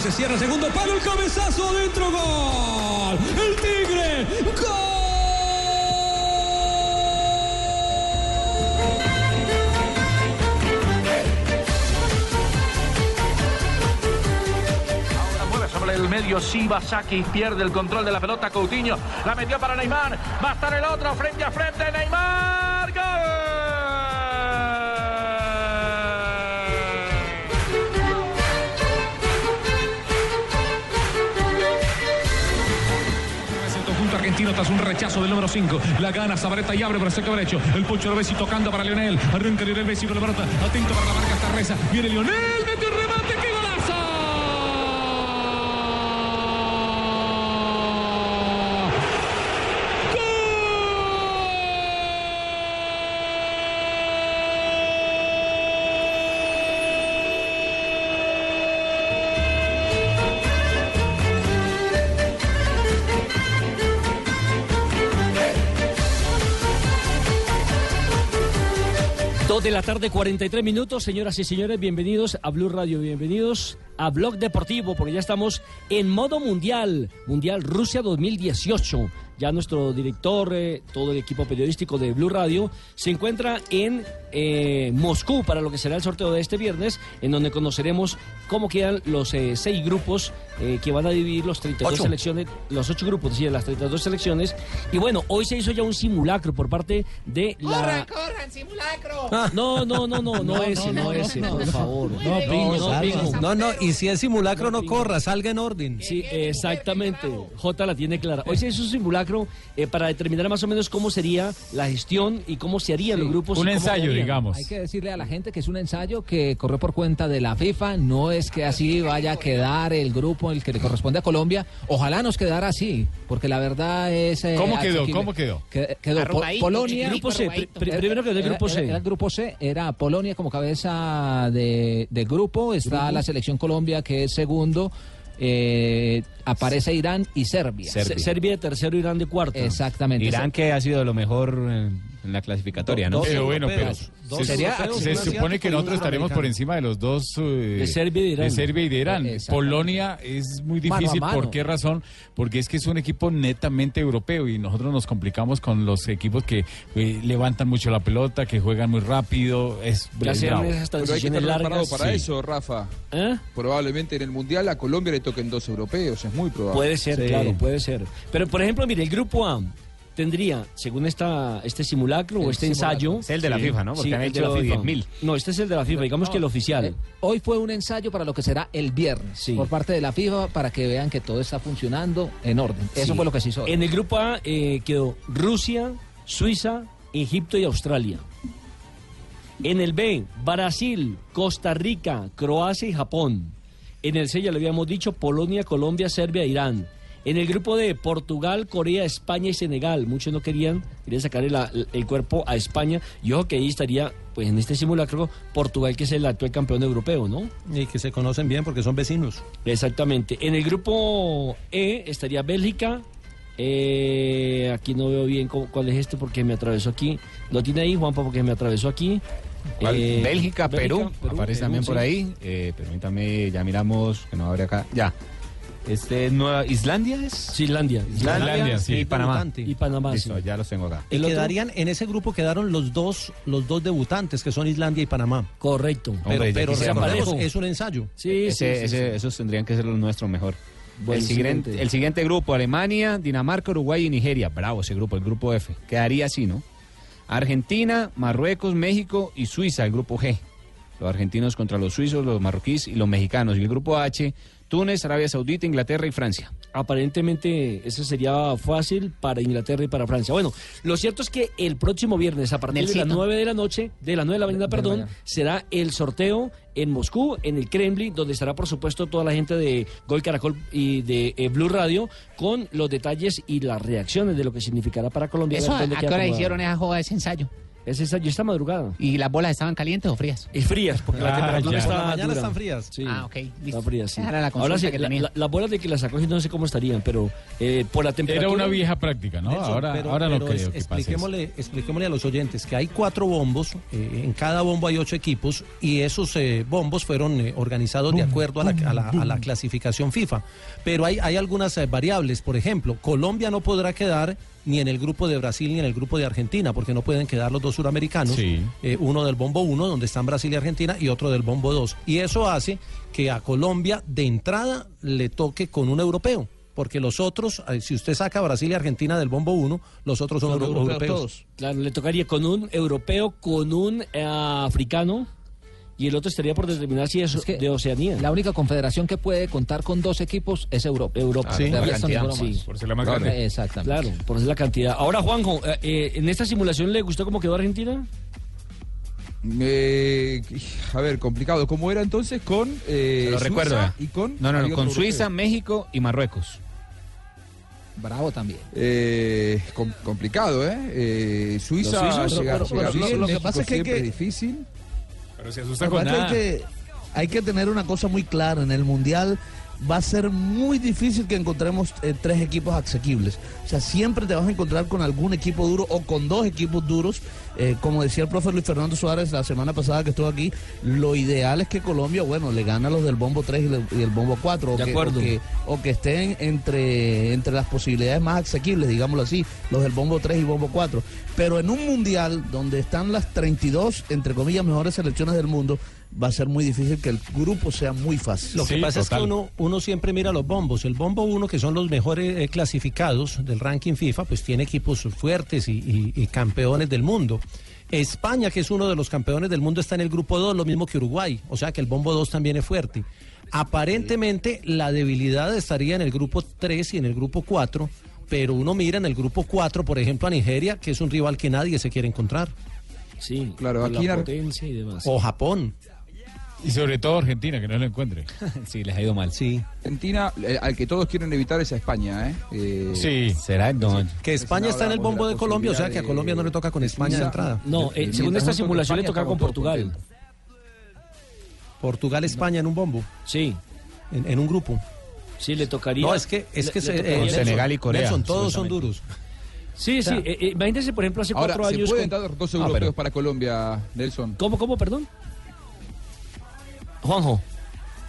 Se cierra, segundo palo, el cabezazo adentro, gol. El Tigre, Mueve sobre el medio Siva Saki pierde el control de la pelota Coutinho la metió para Neymar va a estar el otro frente a frente Neymar Es argentino tras un rechazo del número 5. La gana Sabareta y abre por el sector derecho. El Pocho Bessi tocando para Lionel. Arranca Lionel Messi con la pelota. Atento para la marca esta reza. Viene Lionel. De la tarde, 43 minutos. Señoras y señores, bienvenidos a Blue Radio, bienvenidos a Blog Deportivo, porque ya estamos en modo mundial, Mundial Rusia 2018. Ya nuestro director, eh, todo el equipo periodístico de Blue Radio, se encuentra en eh, Moscú para lo que será el sorteo de este viernes, en donde conoceremos cómo quedan los eh, seis grupos eh, que van a dividir los 32 Ocho. selecciones, los ocho grupos, sí, de las 32 selecciones. Y bueno, hoy se hizo ya un simulacro por parte de la... corran, simulacro! No, no, no, no, no ese, no ese, por favor. No, no. Pingo. no, no, y si es simulacro, no corra, salga en orden. Sí, exactamente. J la tiene clara. Hoy se hizo un simulacro eh, para determinar más o menos cómo sería la gestión y cómo se harían los grupos. Un ensayo, digamos. Hay que decirle a la gente que es un ensayo que corre por cuenta de la FIFA, no es que así vaya a quedar el grupo el que le corresponde a Colombia. Ojalá nos quedara así, porque la verdad es. eh, ¿Cómo quedó? asequible. ¿Cómo quedó? Que- quedó Po- Polonia. Grupo C, primero quedó el grupo Era- C. Era, el grupo C, era Polonia como cabeza de, de grupo, está la selección Colombia que es segundo, eh, aparece Irán y Serbia. Se- Serbia de tercero, Irán de cuarto. Exactamente. Irán que ha sido lo mejor en, en la clasificatoria, ¿no? Pero bueno, pero dos se, supone que nosotros estaremos por encima de los dos eh, De Serbia y de Irán. de Serbia y de Irán. Exactamente. Polonia es muy difícil. mano. ¿Por qué razón? Porque es que es un equipo netamente europeo y nosotros nos complicamos con los equipos que eh, levantan mucho la pelota, que juegan muy rápido. Es esas Pero hay que estar largas. para sí. eso, Rafa. ¿Eh? Probablemente en el Mundial a Colombia le toquen dos europeos, es muy probable. Puede ser, Sí. claro, puede ser. Pero, por ejemplo, mire, el grupo A tendría, según esta, este simulacro o este simulacro. ensayo... Es el de la FIFA, ¿no? Porque Sí, han hecho FIFA. 10.000. No, este es el de la FIFA, digamos que el oficial. Eh, hoy fue un ensayo para lo que será el viernes Sí. por parte de la FIFA para que vean que todo está funcionando en orden. Eso fue lo que se hizo. hoy. En el grupo A eh, quedó Rusia, Suiza, Egipto y Australia. En el B, Brasil, Costa Rica, Croacia y Japón. En el C, ya lo habíamos dicho, Polonia, Colombia, Serbia e Irán. En el grupo D, Portugal, Corea, España y Senegal. Muchos no querían, querían sacar el, el cuerpo a España. Y ojo que ahí estaría, pues en este simulacro, Portugal, que es el actual campeón europeo, ¿no? Y que se conocen bien porque son vecinos. Exactamente. En el grupo E estaría Bélgica. eh, aquí no veo bien cómo- cuál es este porque me atravesó aquí. Lo tiene ahí, Juanpa, porque me atravesó aquí. ¿Cuál? Eh, Bélgica, Perú, aparece Perú, también por ahí. Eh, permítame, ya miramos, que no abre acá. Ya. Este, Nueva Islandia es. Sí, Islandia. Islandia, sí, Y Panamá. Y Panamá. Listo, sí. ya los tengo acá. Y El quedarían, en ese grupo quedaron los dos, los dos debutantes, que son Islandia y Panamá. Correcto. Pero, Hombre, pero recordemos, es un ensayo. Sí, Ese- sí, sí, ese- sí. Esos tendrían que ser los nuestros mejor. El, siguiente. el siguiente grupo, Alemania, Dinamarca, Uruguay y Nigeria. Bravo ese grupo, el grupo F. Quedaría así, ¿no? Argentina, Marruecos, México y Suiza, el grupo G. Los argentinos contra los suizos, los marroquíes y los mexicanos. Y el grupo H, Túnez, Arabia Saudita, Inglaterra y Francia. Aparentemente ese sería fácil para Inglaterra y para Francia. Bueno, lo cierto es que el próximo viernes a partir de las Nelsito. 9 de la noche, de las 9 de la mañana, De la perdón, mañana. será el sorteo en Moscú, en el Kremlin, donde estará por supuesto toda la gente de Gol Caracol y de eh, Blue Radio con los detalles y las reacciones de lo que significará para Colombia. Eso, ¿a qué hora hicieron esa joda, ese ensayo? Es esa, yo esta madrugada. ¿Y las bolas estaban calientes o frías? Y frías, porque la Ah, temperatura Por la mañana dura. están frías. Sí, Ah, ok, listo. Está frías, sí. Esa era la Ahora consulta sí, que la- tenía. la- las bolas de que las sacó no sé cómo estarían, pero eh, por la temperatura... Era una vieja práctica, ¿no? Ahora pero- ahora no pero creo es- que pase eso. expliquémosle, expliquémosle a los oyentes que hay cuatro bombos, eh, en cada bombo hay ocho equipos y esos eh, bombos fueron eh, organizados de acuerdo a la, a la- a la clasificación FIFA. Pero hay, hay algunas eh, variables, por ejemplo, Colombia no podrá quedar ni en el grupo de Brasil ni en el grupo de Argentina, porque no pueden quedar los dos suramericanos, Sí. eh, uno del bombo 1, donde están Brasil y Argentina, y otro del bombo 2. Y eso hace que a Colombia de entrada le toque con un europeo. Porque los otros, eh, si usted saca Brasil y Argentina del bombo 1, los otros son, Son euro- europeos europeos. Claro, le tocaría con un europeo, con un eh, africano y el otro estaría por determinar si es, Es que de Oceanía. La única confederación que puede contar con dos equipos es Europa. Europa. De Sí. La cantidad. Por ser la más Claro. grande. Exactamente. Claro, por es la cantidad. Ahora, Juanjo, eh, eh, ¿en esta simulación le gustó cómo quedó Argentina? Eh, a ver, complicado. ¿Cómo era entonces con eh, lo Suiza recuerdo. y con No, no, no, con Suiza, europeo? México y Marruecos. Bravo también. Eh, com- complicado, ¿eh? Eh, Suiza lo que pasa es que hay siempre que- difícil. Pero se asusta con que nada. es que hay que tener una cosa muy clara en el mundial. Va a ser muy difícil que encontremos eh, tres equipos asequibles. O sea, siempre te vas a encontrar con algún equipo duro o con dos equipos duros. Eh, como decía el profe Luis Fernando Suárez la semana pasada que estuvo aquí, lo ideal es que Colombia, bueno, le gane a los del bombo 3 y, le- y el bombo 4. O De que, acuerdo. O que, o que estén entre, entre las posibilidades más asequibles, digámoslo así, los del bombo 3 y bombo 4. Pero en un mundial donde están las 32, entre comillas, mejores selecciones del mundo, va a ser muy difícil que el grupo sea muy fácil. Lo que Sí, pasa es que uno, uno siempre mira los bombos. El bombo 1, que son los mejores eh, clasificados del ranking FIFA, pues tiene equipos fuertes y, y- y campeones del mundo. España, que es uno de los campeones del mundo, está en el grupo 2, lo mismo que Uruguay. O sea que el bombo 2 también es fuerte. Aparentemente la debilidad estaría en el grupo 3 y en el grupo 4, pero uno mira en el grupo 4, por ejemplo, a Nigeria, que es un rival que nadie se quiere encontrar. Sí, Claro, aquí la potencia y demás. O Japón. Y sobre todo Argentina, que no lo encuentre. Sí, les ha ido mal. Sí. Argentina, eh, al que todos quieren evitar es a España, ¿eh? Eh, Sí. ¿Será? No. Que España está en el bombo de Colombia, o sea que a Colombia no le toca con España de entrada. No, eh, Mientras según esta simulación le tocaba con Portugal. contentos. Portugal, España en un bombo, Sí, en, en un grupo. sí, le tocaría. No, es que, es le- que le se- tocaría- eh, Con Nelson, Senegal y Corea, Nelson, todos son duros. Sí, sí, sea, imagínense, por ejemplo, hace Ahora, cuatro ¿se años. pueden con- dar dos Ah, europeos pero- para Colombia, Nelson? ¿Cómo, cómo, perdón? 黄葱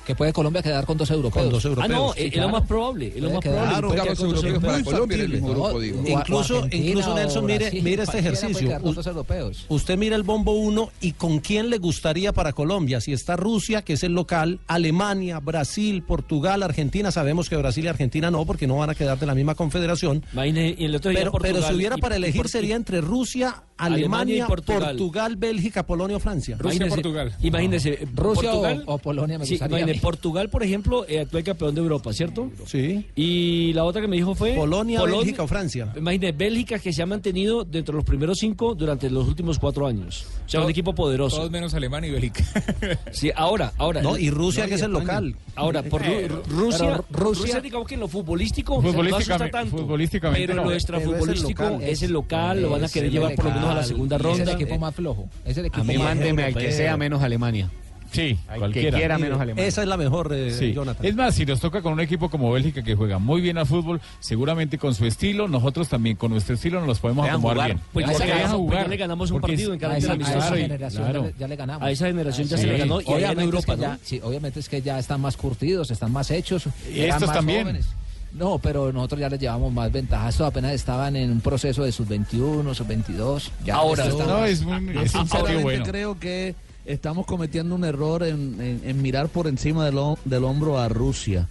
Que puede Colombia quedar con dos europeos. Con dos Ah, europeos. no, Sí, eh, es claro. lo más probable. Es lo más quedar. probable. Claro, europeos para. Colombia en el mismo factible. grupo, digo. O- o Incluso- incluso, Nelson, mire- Brasil, mire este ejercicio. quedar con U- dos europeos. Usted mira el bombo 1 y con quién le gustaría para Colombia. Si está Rusia, que es el local, Alemania, Brasil, Portugal, Argentina. Sabemos que Brasil y Argentina no, porque no van a quedar de la misma confederación. Imagine- y el otro día Pero, Portugal pero si hubiera y- para elegir Por- sería entre Rusia, Alemania Alemania, y Portugal. Portugal. Bélgica, Polonia o Francia. Rusia, Imagínese- Portugal. Imagínese, eh, Rusia o- Portugal, o Polonia me gustaría Portugal, por ejemplo, eh, actual campeón de Europa, ¿cierto? Sí. Y la otra que me dijo fue... Polonia, Bélgica o Francia. Imagínese, Bélgica que se ha mantenido dentro de los primeros cinco durante los últimos cuatro años. O sea, un equipo poderoso. Todos menos Alemania y Bélgica. Sí, ahora, ahora. No, y Rusia, No, que es el local. Ahora, por Rusia, Rusia, Rusia- digamos que en lo futbolístico, Futbolísticamente- no tanto. futbolísticamente pero no. lo Pero es el local. es el local, lo van a Es querer llevar por lo menos a la segunda Es ronda. el equipo más flojo. Es el equipo A mí más mándeme al que sea menos Alemania. Sí, cualquiera. quiera menos Alemania. Esa es la mejor, eh, Sí. Jonathan. Es más, si nos toca con un equipo como Bélgica que juega muy bien al fútbol, seguramente con su estilo, nosotros también con nuestro estilo nos los podemos Dejan acomodar jugar. bien. Pues Porque ya le dejan ganamos- jugar. pues ya le ganamos un Porque partido en cada A esa, a amistoso. esa Claro, generación claro. ya, le, ya le ganamos. A esa generación ya Sí. se le ganó y en Obviamente es que ¿no? ya- sí, obviamente es que ya están más curtidos, están más hechos. Y eran estos más también. jóvenes. No, pero nosotros ya les llevamos más ventaja. Estos apenas estaban en un proceso de sub-21, sub-22. Ya Ahora, estos están- No, es es un sinceramente partido bueno. creo que estamos cometiendo un error en, mirar por encima del hombro a Rusia.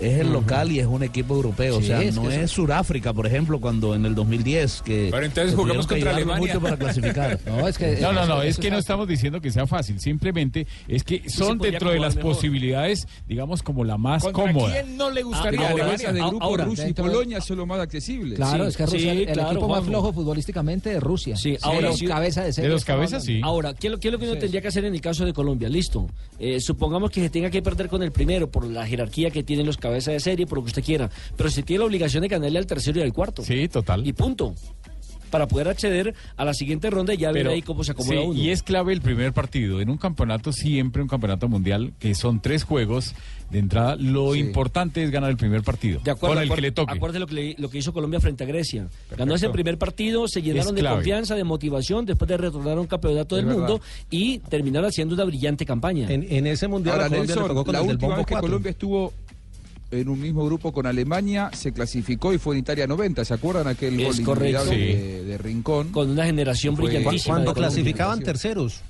Es el local y es un equipo europeo. Sí, o sea, es no es Suráfrica, por ejemplo, cuando en el 2010 que Pero entonces que juguemos tuvieron que contra Alemania. mucho para clasificar. No, es que, No, no, es que no estamos diciendo que sea fácil, simplemente es que son dentro de las mejor. posibilidades, digamos, como la más ¿Contra cómoda. quién no le gustaría Ah, ahora, de grupo ahora, Rusia y de- Polonia son los más accesibles. Claro, Sí, es que Rusia, sí, el claro, equipo más flojo futbolísticamente es Rusia. Sí, ahora de los cabezas de serie. De los cabezas, sí. Ahora, ¿qué es lo, qué es lo que uno tendría que hacer en el caso de Colombia? Listo. Eh, supongamos que se tenga que perder con el primero por la jerarquía que tienen los cabezas de serie, por lo que usted quiera. Pero se tiene la obligación de ganarle al tercero y al cuarto. Sí, total. Y punto. Para poder acceder a la siguiente ronda y ya ver ahí cómo se acomoda sí, uno. Y es clave el primer partido. En un campeonato, siempre un campeonato mundial, que son tres juegos de entrada, lo Sí. importante es ganar el primer partido. De acuerdo, con el que le toque. Acuérdate lo que, le- lo que hizo Colombia frente a Grecia. Ganó ese primer partido, se llenaron de confianza, de motivación, después de retornar a un campeonato Es del verdad. mundo y terminaron haciendo una brillante campaña. En, en ese mundial Ahora, le tocó con la del última bombo vez que 4. Colombia estuvo en un mismo grupo con Alemania, se clasificó y fue en Italia 90. ¿Se acuerdan aquel Es gol correcto. inolvidable Sí. de, de Rincón? Con una generación Fue- brillantísima. Cuando clasificaban terceros,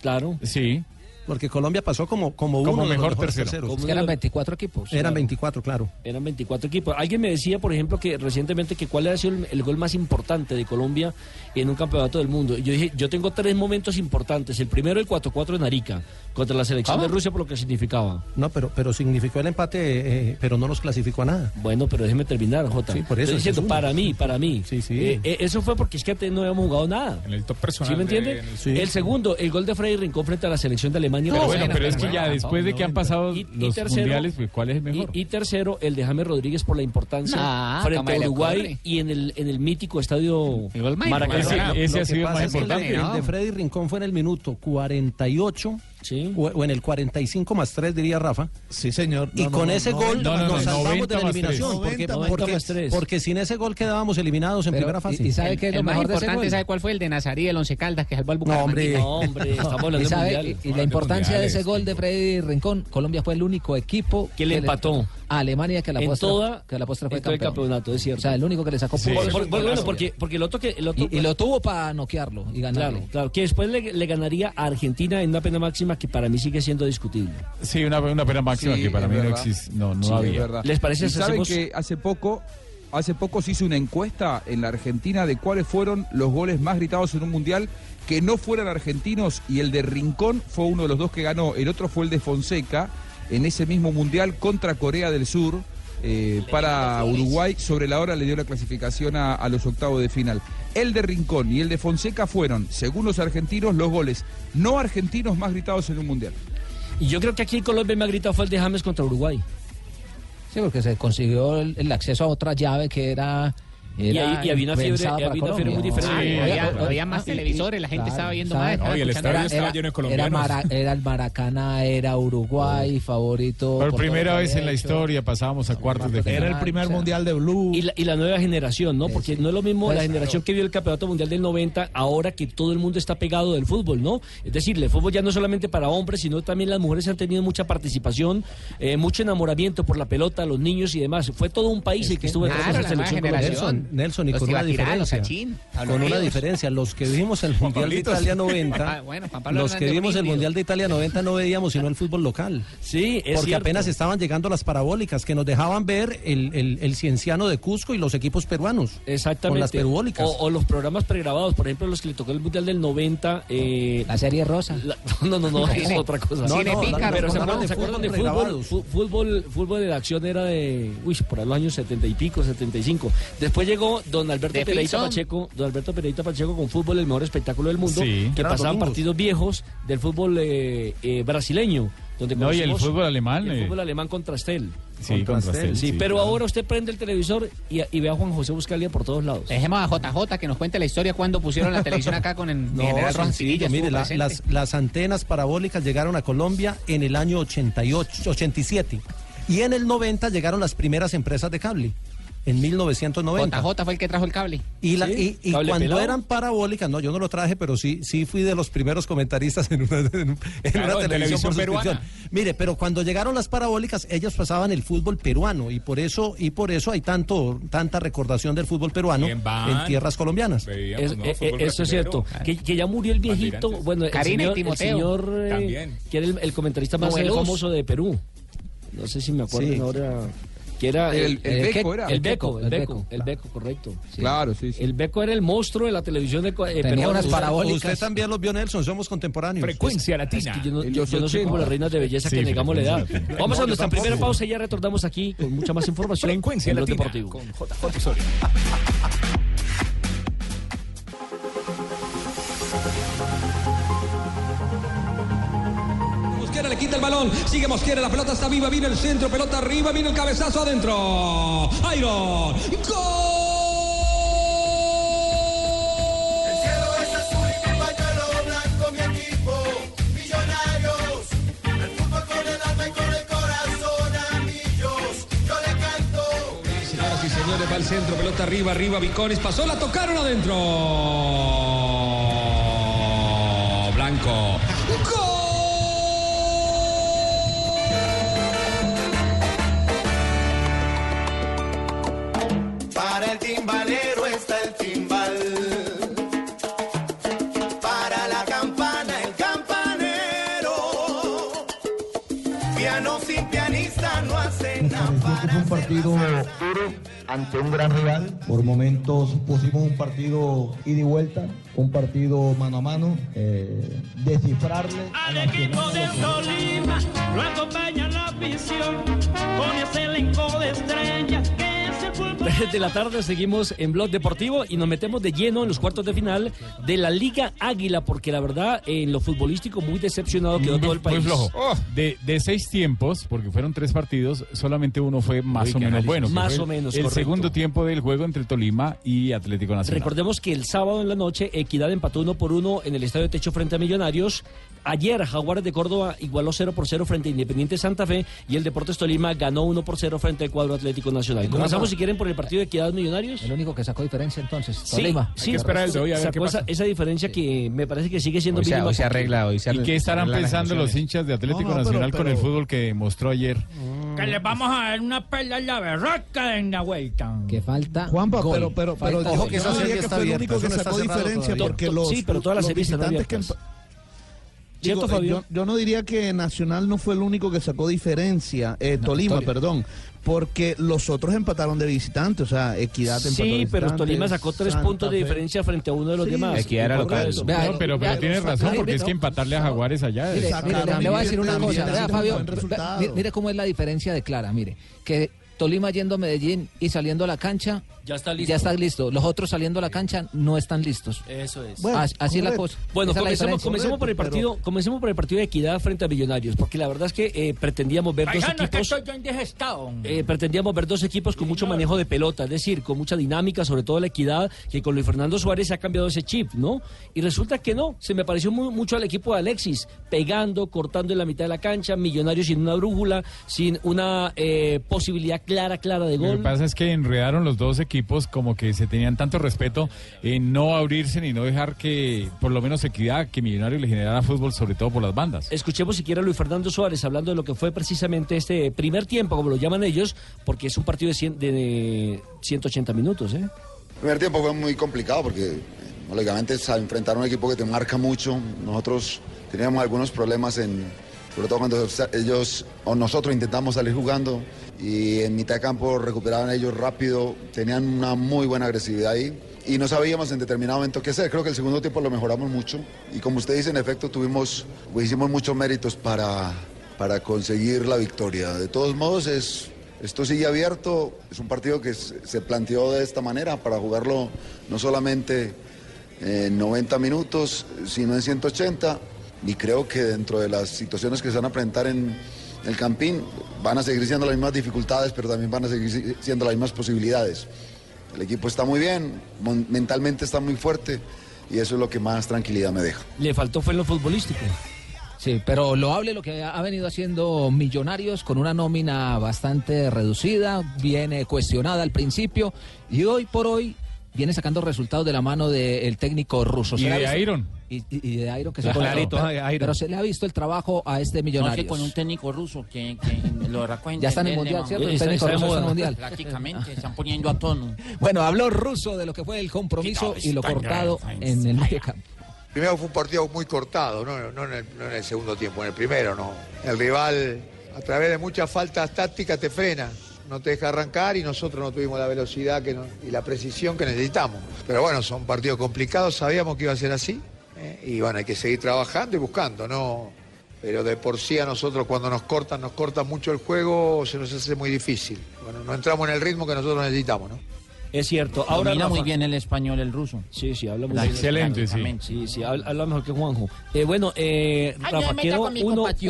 Claro. Sí. Porque Colombia pasó como, como, Como uno de los mejor mejores tercero. terceros. Como Es que uno de eran los- 24 equipos. Eran Claro. 24, claro. Eran 24 equipos. Alguien me decía, por ejemplo, que recientemente que cuál ha sido el, el gol más importante de Colombia en un campeonato del mundo. Y yo dije, yo tengo tres momentos importantes. El primero, el 4-4 en Arica, contra la selección ¿Cómo? de Rusia, por lo que significaba. No, pero, pero significó el empate, eh, pero no nos clasificó a nada. Bueno, pero déjeme terminar, Jota. Sí, por eso, Estoy es diciendo, para mí, para mí. Sí, sí. Eh, eh, eso fue porque es que no habíamos jugado nada. En el top personal. ¿Sí me de- entiende? en el- Sí. El segundo, el gol de Freddy Rincón frente a la selección de Alemania. Pero No, bueno, pero es pero que ya después de que han pasado Y- y los tercero- mundiales, pues, ¿cuál es el Y, mejor? y tercero, el de James Rodríguez por la importancia Ah, frente ¿cómo a Uruguay y en el, en el mítico estadio Maracaná. Ese, ese ha sido el más importante. El de Freddy Rincón fue en el minuto 48 Sí. o, o en el 45 más 3, diría Rafa. Sí, señor. Y No, con no, ese no, gol no, no, nos no, salvamos 90 de la eliminación. Porque, 90 porque- más tres. porque sin ese gol quedábamos eliminados en Pero, primera y, fase. y sabe El, que es el lo más mejor de ese importante? ¿sabe cuál fue? El de Nazarí, el Once Caldas, que salvó al No, Bucaramanga. No, hombre, Y, sabe- y- y la importancia de ese gol de Freddy Rincón, Colombia fue el único equipo Que le empató. A Alemania que la En postre, toda- que la postre fue en todo el campeón. campeonato, es cierto. O sea, el único que le sacó Sí. Por- por- bueno, porque, porque el otro que... El otro, y, y lo tuvo para noquearlo y ganarle. Claro, claro, que después le, le ganaría a Argentina en una pena máxima que para mí sigue siendo discutible. Sí, una, una pena máxima Sí, que para mí no existe. No, no Sí, había. ¿Les parece ¿Y hacemos- que hace poco, hace poco se hizo una encuesta en la Argentina de cuáles fueron los goles más gritados en un mundial que no fueran argentinos y el de Rincón fue uno de los dos que ganó. El otro fue el de Fonseca en ese mismo mundial contra Corea del Sur. eh, para Uruguay, sobre la hora le dio la clasificación a, a los octavos de final. El de Rincón y el de Fonseca fueron, según los argentinos, los goles no argentinos más gritados en un mundial. Y yo creo que aquí en Colombia me ha gritado fue el de James contra Uruguay. Sí, porque se consiguió el, el acceso a otra llave que era. Y era ahí- y había una fiebre- había una fiebre muy diferente. Sí, había- había, había más y- televisores, la gente claro, estaba viendo más. No, y el estadio más. estaba lleno de Era, colombianos. Mara- era el Maracaná, era Uruguay, favorito. Por todo primera que vez en la historia pasábamos a cuartos de Era final. el primer mundial de Blue. Y la, y la nueva generación, ¿no? Porque no es lo mismo Pues, la generación que vio el Campeonato Mundial del 90, ahora que todo el mundo está pegado del fútbol, ¿no? Es decir, el fútbol ya no es solamente para hombres, sino también las mujeres han tenido mucha participación, eh, mucho enamoramiento por la pelota, los niños y demás. Fue todo un país el que estuvo detrás de la selección. Nelson, Nelson, y Los con una diferencia. Con una diferencia. Los que vimos el Mundial de. Italia Papá, 90, bueno, Juan Pablo los que vimos el. Mundial de Italia 90 no veíamos sino el fútbol local. Sí, es Porque cierto. apenas estaban llegando las parabólicas que nos dejaban ver el, el, el cienciano de Cusco y los equipos peruanos. Exactamente. Con las perubólicas. O, o los programas pregrabados, por ejemplo, los que le tocó el Mundial del 90. Eh, La serie rosa. la- no, no, no, es otra cosa. No, no. Pero se acuerdan, de ¿se acuerdan de fútbol fútbol? Fútbol, fútbol de la acción era de, uy, por ahí los años 70 y pico, 75. Después llegó don Alberto De Pinzón. Pacheco, don Alberto Pereita Pacheco con fútbol, el mejor espectáculo del mundo, Sí. que Eran pasaban domingos. partidos viejos del fútbol eh, eh, brasileño. donde No, y el fútbol alemán, El eh. fútbol alemán contra Estel. Sí, contra Estel, Sí, sí, pero claro. ahora usted prende el televisor y, y ve a Juan José Buscalia por todos lados. Dejemos a JJ que nos cuente la historia cuando pusieron la televisión acá con el No, general sencillo, mire, la- las, las antenas parabólicas llegaron a Colombia en el año 88, 87 y en el 90 llegaron las primeras empresas de cable, en 1990. JJ fue el que trajo el cable. Y, la- Sí, y- y cable cuando pelado. eran parabólicas, no, yo no lo traje, pero sí, sí fui de los primeros comentaristas en una, en un- en Claro, una en televisión por televisión suscripción. peruana. Mire, pero cuando llegaron las parabólicas, ellas pasaban el fútbol peruano y por eso y por eso hay tanto tanta recordación del fútbol peruano en tierras colombianas. Es- eh, eh, eso es cierto. Que, que ya murió el viejito, bueno, el señor, el señor, eh, También. que era el, el comentarista más famoso de Perú. No sé si me acuerdo Sí. ahora. Que era El- Beco era. El Beco, el Beco, Beco, el Beco, correcto. Claro, sí, sí. El Beco era el monstruo de la televisión de eh, peruana. Usted- Usted también los vio, Nelson, somos contemporáneos. Frecuencia latina. Es que yo no, yo- los yo no soy como 80. las reinas de belleza Sí, que negamos la edad. Vamos No, a nuestra primera pausa y ya retornamos aquí con mucha más información. Frecuencia en latina Deportivo. con JJ Osorio. Balón, sigue Mosquera, la pelota está viva, viene el centro, pelota arriba, viene el cabezazo adentro. Iron, gol. El cielo es azul y mi pañuelo blanco, mi equipo, millonarios. El fútbol con el alma y con el corazón, amigos. Yo le canto. Señoras y señores, va al centro, pelota arriba, arriba, Viconis pasó, la tocaron adentro. Blanco. Partido duro ante un gran rival. Por momentos pusimos un partido ida y vuelta, un partido mano a mano, eh, descifrarle a la equipo de Tolima lo acompaña la visión con ese elenco de estrellas 3 de la tarde seguimos en Blog Deportivo y nos metemos de lleno en los cuartos de final de la Liga Águila, porque la verdad, en lo futbolístico, muy decepcionado quedó todo el Muy país. flojo. De, de seis tiempos, porque fueron tres partidos, solamente uno fue más Uy, o menos bueno. Más o menos, El correcto. segundo tiempo del juego entre Tolima y Atlético Nacional. Recordemos que el sábado en la noche Equidad empató uno por uno en el Estadio Techo frente a Millonarios. Ayer Jaguares de Córdoba igualó 0 por 0 frente a Independiente Santa Fe y el Deportes Tolima ganó 1 por 0 frente al cuadro Atlético Nacional. Comenzamos si quieren por el partido de Equidad Millonarios. El único que sacó diferencia entonces, Sí, Tolima. sí, sacó esa, esa diferencia que me parece que sigue siendo Hoy se- mínima hoy se arregla, hoy se ¿Y qué estarán pensando los hinchas de Atlético No, no, pero- Nacional con el fútbol que mostró ayer? Que les vamos a dar una perla en la berraca en la vuelta. Que falta. Juanpa, gol. pero, pero, pero Falta diría que fue el único que sacó diferencia porque los, Sí, pero todas las los visitantes que abiertas. empa- ¿Cierto, Digo, eh, Fabio? yo, yo no diría que Nacional no fue el único que sacó diferencia, eh, Tolima, perdón, porque los otros empataron de visitante, o sea, Equidad empató de Sí, pero Tolima sacó tres Santa puntos de Fe. diferencia frente a uno de los Sí, demás. Equidad era local. Correcto. Vea, No, pero, pero tienes razón, porque es no. que empatarle a Jaguares allá Mire, es... mire, le voy a decir una cosa, vea, Fabio, mire cómo es la diferencia de Clara, mire, que Tolima yendo a Medellín y saliendo a la cancha, Ya está listo. ya está listo. Los otros saliendo a la cancha no están listos. Eso es. Bueno, As- así es la cosa. Bueno, comencemos, por el partido, comencemos por el partido de Equidad frente a Millonarios, porque la verdad es que eh, pretendíamos ver dos equipos. estoy yo indigestado. Eh, pretendíamos ver dos equipos con mucho manejo de pelota, es decir, con mucha dinámica, sobre todo la equidad, que con Luis Fernando Suárez se ha cambiado ese chip, ¿no? Y resulta que no, se me pareció muy- mucho al equipo de Alexis, pegando, cortando en la mitad de la cancha, Millonarios sin una brújula, sin una eh, posibilidad clara, clara de Lo gol. que pasa es que enredaron los dos equipos como que se tenían tanto respeto en no abrirse ni no dejar que, por lo menos equidad, que Millonarios le generara fútbol, sobre todo por las bandas. Escuchemos siquiera a Luis Fernando Suárez hablando de lo que fue precisamente este primer tiempo, como lo llaman ellos, porque es un partido de, cien- de 180 minutos, ¿eh? El primer tiempo fue muy complicado porque, lógicamente, es enfrentar a un equipo que te marca mucho. Nosotros teníamos algunos problemas en, sobre todo cuando ellos o nosotros intentamos salir jugando y en mitad de campo recuperaban ellos rápido, tenían una muy buena agresividad ahí y no sabíamos en determinado momento qué hacer. Creo que el segundo tiempo lo mejoramos mucho y como usted dice, en efecto, tuvimos, hicimos muchos méritos para, para conseguir la victoria. De todos modos, es, esto sigue abierto, es un partido que se se planteó de esta manera para jugarlo no solamente en 90 minutos, sino en 180. y creo que dentro de las situaciones que se van a presentar en el Campín van a seguir siendo las mismas dificultades, pero también van a seguir si- siendo las mismas posibilidades. El equipo está muy bien, mentalmente está muy fuerte y eso es lo que más tranquilidad me deja. Le faltó fue lo futbolístico. Sí, pero loable lo que ha venido haciendo Millonarios con una nómina bastante reducida, viene cuestionada al principio y hoy por hoy viene sacando resultados de la mano del técnico ruso. Y ¿Se le ha de visto? Iron. Y, de Iron que se Claro, clarito, pero- pero, pero se le ha visto el trabajo a este No sé, con un técnico ruso que, que lo. Ya está en el Mundial, ¿cierto? El técnico ruso está en el Mundial. Prácticamente, se están poniendo a tono. Bueno, habló ruso de lo que fue el compromiso y lo cortado en el medio campo. Primero fue un partido muy cortado, no, no, en el, no en el segundo tiempo, en el primero no. El rival, a través de muchas faltas tácticas, te frena, no te deja arrancar y nosotros no tuvimos la velocidad que y la precisión que necesitamos. Pero bueno, son partidos complicados, sabíamos que iba a ser así. eh, y bueno, hay que seguir trabajando y buscando, ¿no? Pero de por sí a nosotros cuando nos cortan, nos cortan mucho el juego, se nos hace muy difícil. Bueno, no entramos en el ritmo que nosotros necesitamos, ¿no? Es cierto. Ahora Domina muy Rafa- bien el español, el ruso. Sí, sí, habla muy La- bien. Excelente, sí. Sí, sí, habla, habla mejor que Juanjo. Eh, bueno, eh, Ay, Rafa, me quedó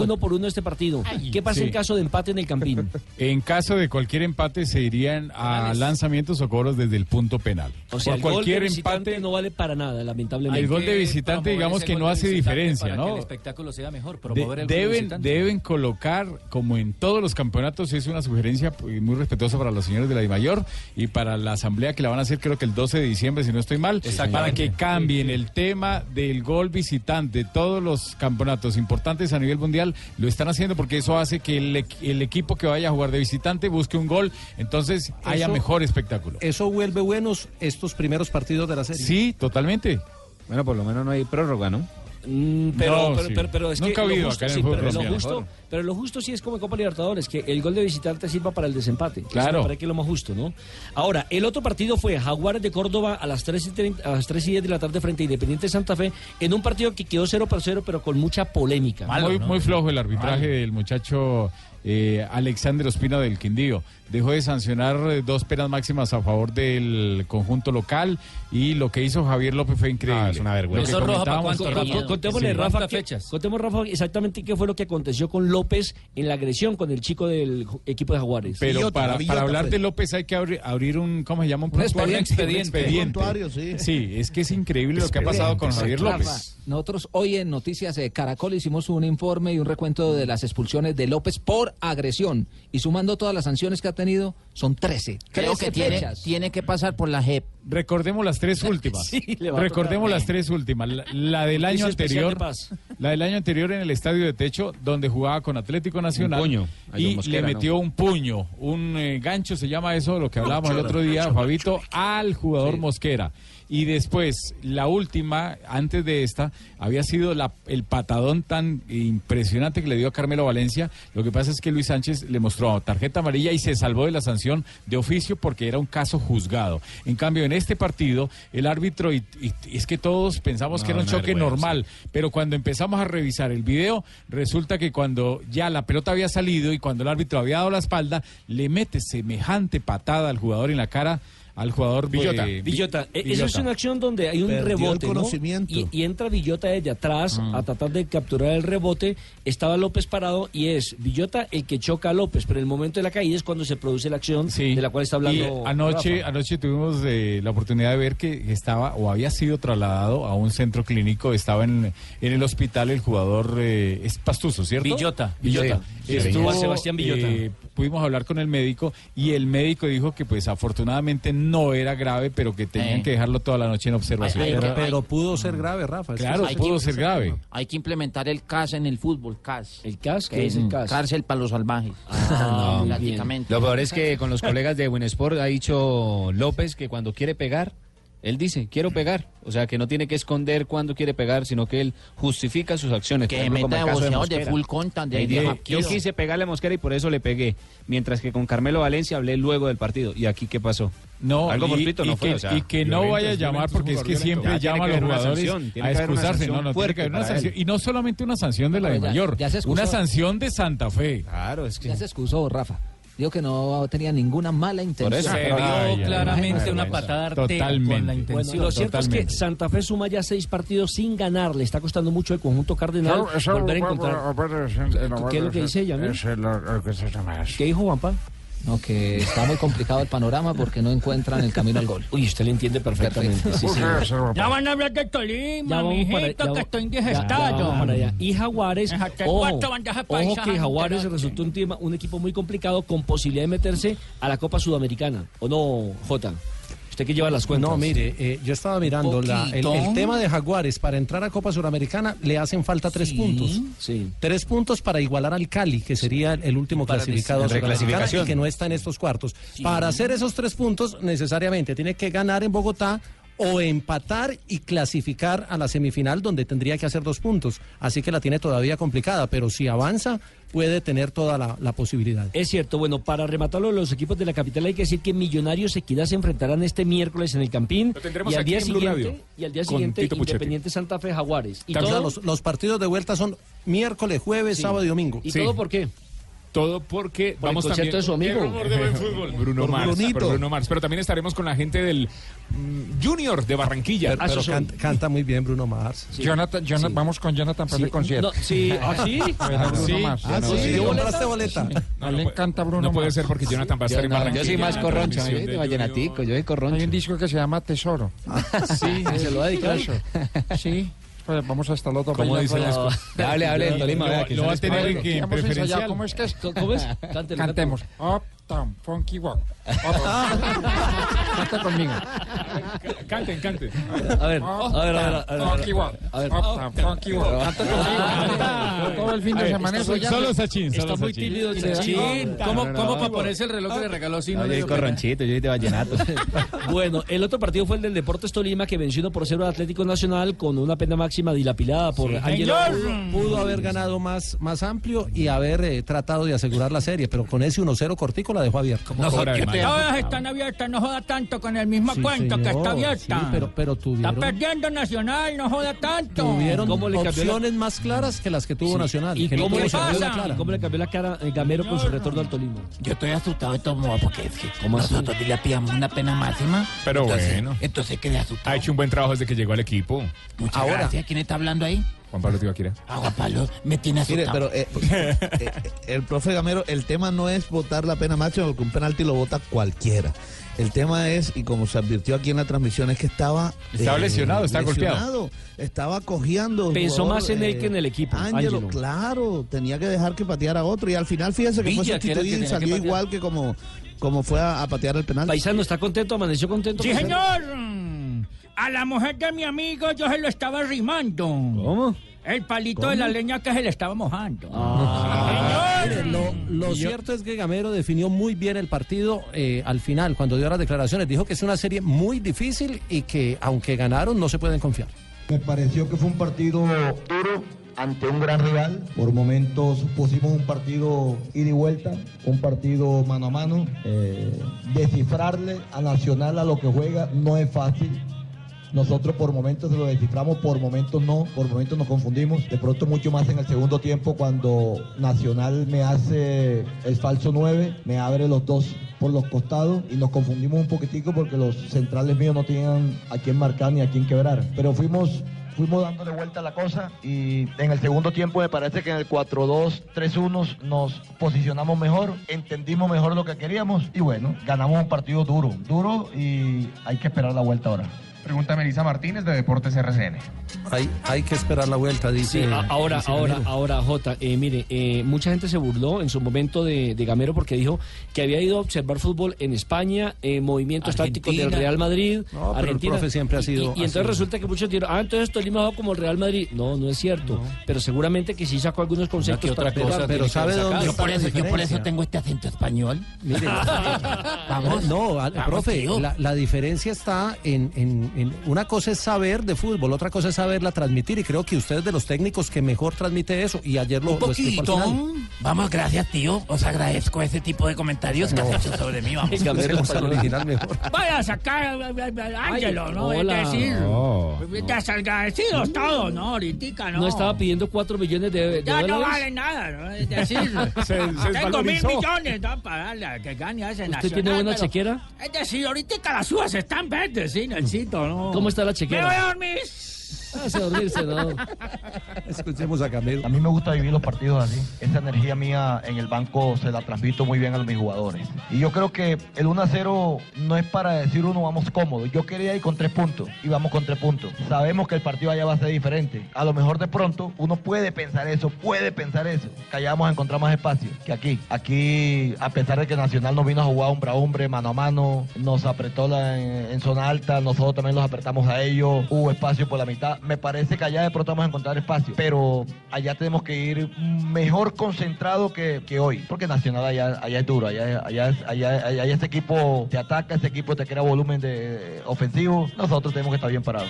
uno, por uno este partido. ¿Qué pasa Sí. en caso de empate en el Campín? En caso de cualquier empate se irían a lanzamientos o cobros desde el punto penal. O sea, Por el gol de cualquier empate, no vale para nada, lamentablemente. el gol de visitante digamos que no hace diferencia, ¿no? Que el espectáculo sea mejor, De- promover el gol de deben, deben colocar, como en todos los campeonatos, es una sugerencia pues, muy respetuosa para los señores de la DIMAYOR y para la asamblea que la van a hacer creo que el 12 de diciembre, si no estoy mal, para que cambien el tema del gol visitante. Todos los campeonatos importantes a nivel mundial lo están haciendo porque eso hace que el, equ- el equipo que vaya a jugar de visitante busque un gol, entonces haya mejor espectáculo. Eso vuelve buenos estos primeros partidos de la serie. Sí, totalmente. Bueno, por lo menos no hay prórroga, ¿no? Mm, pero, No, pero, sí. pero, pero es Nunca que ha lo habido justo, sí, pero, lo justo, pero lo justo sí es como en Copa Libertadores, que el gol de visitante sirva para el desempate. Claro. parece que es lo más justo, ¿no? Ahora, el otro partido fue Jaguares de Córdoba a las 3 y, 30 a las 3 y 10 de la tarde frente a Independiente Santa Fe, en un partido que quedó 0 por 0, pero con mucha polémica. muy, muy flojo el arbitraje del muchacho eh, Alexander Ospina del Quindío. Dejó de sancionar eh, dos penas máximas a favor del conjunto local y lo que hizo Javier López fue increíble. es una vergüenza. Contémosle, Sí. Rafa, ¿Cuántas qué- fechas? contemos, Rafa, exactamente qué fue lo que aconteció con López en la agresión con el chico del equipo de Jaguares. Pero para, para hablar de López hay que abrir, abrir un, ¿cómo se llama? Un, prontuario, expediente. un expediente. Un prontuario, sí. Sí, es que es increíble lo que ha pasado con Javier Rafa, López. Nosotros hoy en Noticias de Caracol hicimos un informe y un recuento de las expulsiones de López por agresión. Y sumando todas las sanciones que ha tenido, son 13. Creo 13 que tiene, tiene que pasar por la JEP. Recordemos las tres últimas. Sí, Recordemos las tres últimas. La, la del año anterior, de la del año anterior en el estadio de techo, donde jugaba con Atlético Nacional Un puño. Ahí y Mosquera, le ¿no? metió un puño, un eh, gancho se llama eso, lo que hablábamos el otro día, Fabito, al jugador Mosquera. Y después, la última, antes de esta, había sido la- el patadón tan impresionante que le dio a Carmelo Valencia. Lo que pasa es que Luis Sánchez le mostró tarjeta amarilla y se salvó de la sanción de oficio porque era un caso juzgado. En cambio, en este partido, el árbitro, y, y- y es que todos pensamos No, que era un choque normal, pero cuando empezamos a revisar el video, resulta que cuando ya la pelota había salido y cuando el árbitro había dado la espalda, le mete semejante patada al jugador en la cara, al jugador Villota. eh, Villota. E- Esa es una acción donde hay un Perdió rebote, ¿no? Y, y entra Villota de atrás Mm. a tratar de capturar el rebote. Estaba López parado y es Villota el que choca a López. Pero en el momento de la caída es cuando se produce la acción de la cual está hablando. Y anoche, Rafa. anoche tuvimos eh, la oportunidad de ver que estaba o había sido trasladado a un centro clínico, estaba en, en el hospital el jugador, eh, es Pastuso, ¿cierto? Villota. Villota. Sí, Estuvo, Sebastián Villota. eh, pudimos hablar con el médico y el médico dijo que pues afortunadamente no era grave, pero que tenían Eh. que dejarlo toda la noche en observación. Pero, pudo ser grave, Rafa. Claro, pudo que- ser grave. Hay que implementar el CAS en el fútbol, CAS. ¿El CAS? Que ¿Qué es el CAS? Cárcel para los salvajes. Ah, bien. prácticamente. Lo peor es que con los colegas de Winsport ha dicho López que cuando quiere pegar, él dice, quiero pegar. O sea, que no tiene que esconder cuando quiere pegar, sino que él justifica sus acciones. Que meta el caso boxeador de Mosquera. full contact, de- de. Yo quise pegarle a Mosquera y por eso le pegué. Mientras que con Carmelo Valencia hablé luego del partido. ¿Y aquí qué pasó? No, Algo y, no fue. que, o sea, y que no vaya a llamar porque es que siempre llama a los jugadores sanción, a excusarse. No, no, tiene que haber una sanción. Y no solamente una sanción de la de ya- mayor, ya se excusó. una sanción de Santa Fe. Claro, es que... Ya se excusó, Rafa. Dijo que no tenía ninguna mala intención. Se vio Ay, claramente una patada artera con la intención. lo cierto es que Totalmente. Santa Fe suma ya seis partidos sin ganar. Le está costando mucho el conjunto cardenal Eso- eso- volver a encontrar. ¿Qué es lo que dice eso. ¿Qué dijo Juanpa? No, que está muy complicado el panorama porque no encuentran el camino al gol. Uy, usted le entiende perfectamente. Sí, sí. Ya van a hablar de Tolima, para- mijito, ya que estoy ya- ya indigestado. para. Y Jaguares, ojo, ojo que Jaguares resultó un, tema- un equipo muy complicado con posibilidad de meterse a la Copa Sudamericana. ¿O no, Jota? Usted que lleva las cuentas. No, mire, eh, yo estaba mirando la- el, tema de Jaguares. Para entrar a Copa Suramericana le hacen falta tres puntos. Sí. Tres puntos para igualar al Cali, que sería el último clasificado reclasificación. y que no está en estos cuartos. Para hacer esos tres puntos, necesariamente tiene que ganar en Bogotá o empatar y clasificar a la semifinal donde tendría que hacer dos puntos. Así que la tiene todavía complicada, pero si avanza puede tener toda la, la posibilidad. Es cierto, bueno, para rematarlo, los equipos de la capital hay que decir que Millonarios Equidad se enfrentarán este miércoles en el Campín. Y al día siguiente, Radio, y al día siguiente. Independiente Santa Fe Jaguares. Y todo, los, los partidos de vuelta son miércoles, jueves, Sí. sábado y domingo. ¿Y todo por qué? Todo porque Por el vamos concierto también de su amigo. De buen fútbol. Bruno Mars, Bruno Mars, pero también estaremos con la gente del mm, Junior de Barranquilla. Pero, pero can- canta muy bien Bruno Mars. Jonathan, Jonathan- Vamos con Jonathan para Sí. el concierto. No, sí, ¿ah, sí? Bueno, Bruno Sí. Mars. Ah, sí, sí. ¿dio ¿Compraste boleta? No, le encanta Bruno No puede Mars. ser porque Jonathan va a estar en Barranquilla. Yo soy más corroncho, transmisión yo soy de vallenatico, yo soy corroncho. Hay un disco que se llama Tesoro. Sí, se lo va a dedicar. Eso. Sí. Vamos hasta el otro ¿Cómo dice las cosas? Hable, hable del Tolima, que Lo va a tener ensayado, preferencial. ¿Cómo es que es? ¿Cómo es? Cantemos. Uptown, funky walk. Canta conmigo. Canten, canten. A ver, a ver, a ver. Funky walk. a ver. Uptown, funky walk. Canta conmigo. Todo el fin de semana está muy-. Solo Sachin, Está solo muy Sachin. tímido Sachin. ¿Cómo, para ponerse el reloj que le regaló si No, no yo soy corronchito, yo soy de vallenato. Bueno, el otro partido fue el del Deportes Tolima que venció 1 por 0 al Atlético Nacional con una pena máxima dilapidada por Ángelo. Pudo, pudo haber ganado más, más amplio y haber eh, tratado de asegurar la serie, pero con ese 1-0 cortico la dejó abierta. No, todas están abiertas, no joda tanto con el mismo Sí, cuento que está abierta. sí, pero, pero Está tuvieron, perdiendo Nacional, no joda tanto. tuvieron ¿Cómo le cambió la- opciones más claras que las que tuvo Nacional. ¿Y que no cómo, le cambió la, clara. y cómo le cambió la cara eh, Gamero con su retorno al Tolima? Yo estoy asustado de todo modo porque es que ¿Cómo así? nosotros le pillamos una pena máxima. Pero entonces, bueno. Entonces quedé asustado. Ha hecho un buen trabajo desde que llegó al equipo. Muchas Ahora. gracias. ¿Quién está hablando ahí? Juan Pablo Tibaquira. Ah, Juan Pablo, me tiene Mire, asustado. pero eh, eh, el profe Gamero, el tema no es votar la pena máxima, porque un penalti lo vota cualquiera. El tema es, y como se advirtió aquí en la transmisión, es que estaba... Estaba lesionado, estaba golpeado. Estaba cojeando. Pensó jugador, más en él eh, que en el equipo, Ángelo, claro, tenía que dejar que pateara a otro. Y al final, fíjese que fue Villa, era el que sustituido y salió igual que como, como fue a, a patear el penalti. Paisano, ¿está contento? ¿Amaneció contento? Sí, señor. A la mujer de mi amigo yo se lo estaba rimando. ¿Cómo? El palito de la leña que se le estaba mojando. Ah. Lo cierto es que Gamero definió muy bien el partido eh, al final, cuando dio las declaraciones. Dijo que es una serie muy difícil y que, aunque ganaron, no se pueden confiar. Me pareció que fue un partido duro ante un gran rival. Por momentos pusimos un partido ida y vuelta, un partido mano a mano. Eh, descifrarle a Nacional a lo que juega no es fácil. Nosotros por momentos lo desciframos, por momentos no, por momentos nos confundimos. De pronto mucho más en el segundo tiempo cuando Nacional me hace el falso 9, me abre los dos por los costados y nos confundimos un poquitico porque los centrales míos no tenían a quién marcar ni a quién quebrar. Pero fuimos fuimos dándole vuelta a la cosa y en el segundo tiempo me parece que en el 4-2-3-1 nos posicionamos mejor, entendimos mejor lo que queríamos y bueno, ganamos un partido duro, duro y hay que esperar la vuelta ahora. Pregunta Melissa Martínez de Deportes RCN. Hay, hay que esperar la vuelta, dice. Sí, ahora, dice ahora, Gamero. ahora, Jota, eh, mire, eh, mucha gente se burló en su momento de, de Gamero porque dijo que había ido a observar fútbol en España, eh, movimientos tácticos del Argentina. Real Madrid, No, pero el Argentina. profe siempre ha Y- sido Y, y entonces resulta que muchos dijeron, ah, entonces Tolima va como el Real Madrid. No, no es cierto. Pero seguramente que sí sacó algunos conceptos que otra para cosa pero ¿sabe dónde yo por la eso, yo por diferencia? eso tengo este acento español. Mire, Vamos. no, al- Vamos, profe, tío. la, la diferencia está en, en en- una cosa es saber de fútbol, otra cosa es saberla transmitir y creo que usted es de los técnicos que mejor transmite eso y ayer lo, Un lo explicó al poquito. final. Vamos, gracias, tío. Os agradezco ese tipo de comentarios que No. has hecho sobre mí. Vamos. Al original mejor. Vaya a sacar a- a- a- Ángelo, ¿no? hola. Es decir, No. desagradecidos todos, ¿no? Ahorita, ¿no? No estaba pidiendo 4 millones de, de Ya no dólares. vale nada, ¿no? Es decir, Se- se tengo mil millones, ¿no? Para darle a que gane a ese ¿Usted nacional. tiene buena pero- chequera? Es decir, ahorita las uvas están verdes, sí, Nachito, ¿no? ¿Cómo está la chequera? Me voy a dormir. Hágase dormirse, ¿no? Escuchemos a Camilo. A mí me gusta vivir los partidos así. Esa energía mía en el banco se la transmito muy bien a mis jugadores. Y yo creo que el 1 a 0 no es para decir uno vamos cómodos. Yo quería ir con tres puntos y vamos con tres puntos. Sabemos que el partido allá va a ser diferente. A lo mejor de pronto uno puede pensar eso, puede pensar eso. Que allá vamos a encontrar más espacio que aquí. Aquí, a pesar de que Nacional nos vino a jugar hombre a hombre, mano a mano, nos apretó la- en, en zona alta, nosotros también los apretamos a ellos, hubo espacio por la mitad. Me parece que allá de pronto vamos a encontrar espacio, pero allá tenemos que ir mejor concentrado que, que hoy, porque Nacional allá, allá es duro, allá, allá, es- allá, allá este equipo te ataca, este equipo te crea volumen de, ofensivo, nosotros tenemos que estar bien parados.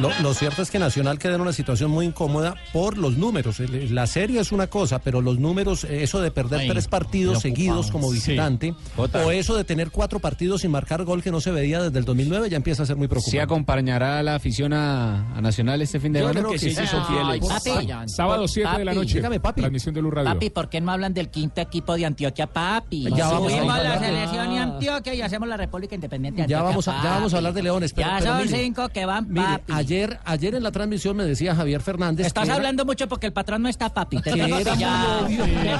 Lo, lo cierto es que Nacional queda en una situación muy incómoda por los números. La serie es una cosa, pero los números, eh, eso de perder Ay, tres partidos seguidos como visitante, o eso de tener cuatro partidos sin marcar gol que no se veía desde el 2009, ya empieza a ser muy ¿Sí preocupante. acompañará a la afición a, a Nacional este fin de Yo semana? creo que sí, sí, son fieles. papi. Sábado 7 de la noche. Dígame, papi. Transmisión de Luz Radio. Papi, ¿por qué no hablan del quinto equipo de Antioquia, papi? Ya vamos a la de- selección y Antioquia y hacemos la República Independiente de Ya Antioquia, vamos, a, ya vamos a hablar de Leones. Pero, ya pero son mire, cinco que van, mire, papi. ayer, ayer en la transmisión me decía Javier Fernández. Estás era- hablando mucho porque el patrón no está, papi. Te tengo que ya.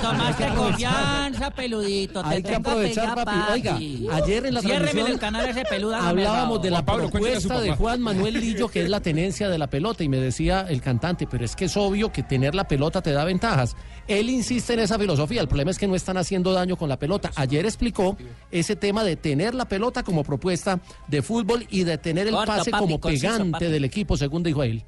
tomaste confianza, peludito. Hay que aprovechar, ya, papi. Oiga, ayer en la Ciérreme transmisión el canal ese peludo. Hablábamos de la propuesta de. Juan Manuel Lillo, que es la tenencia de la pelota, y me decía el cantante, pero es que es obvio que tener la pelota te da ventajas. Él insiste en esa filosofía, el problema es que no están haciendo daño con la pelota. Ayer explicó ese tema de tener la pelota como propuesta de fútbol y de tener el pase como pegante del equipo, según dijo él.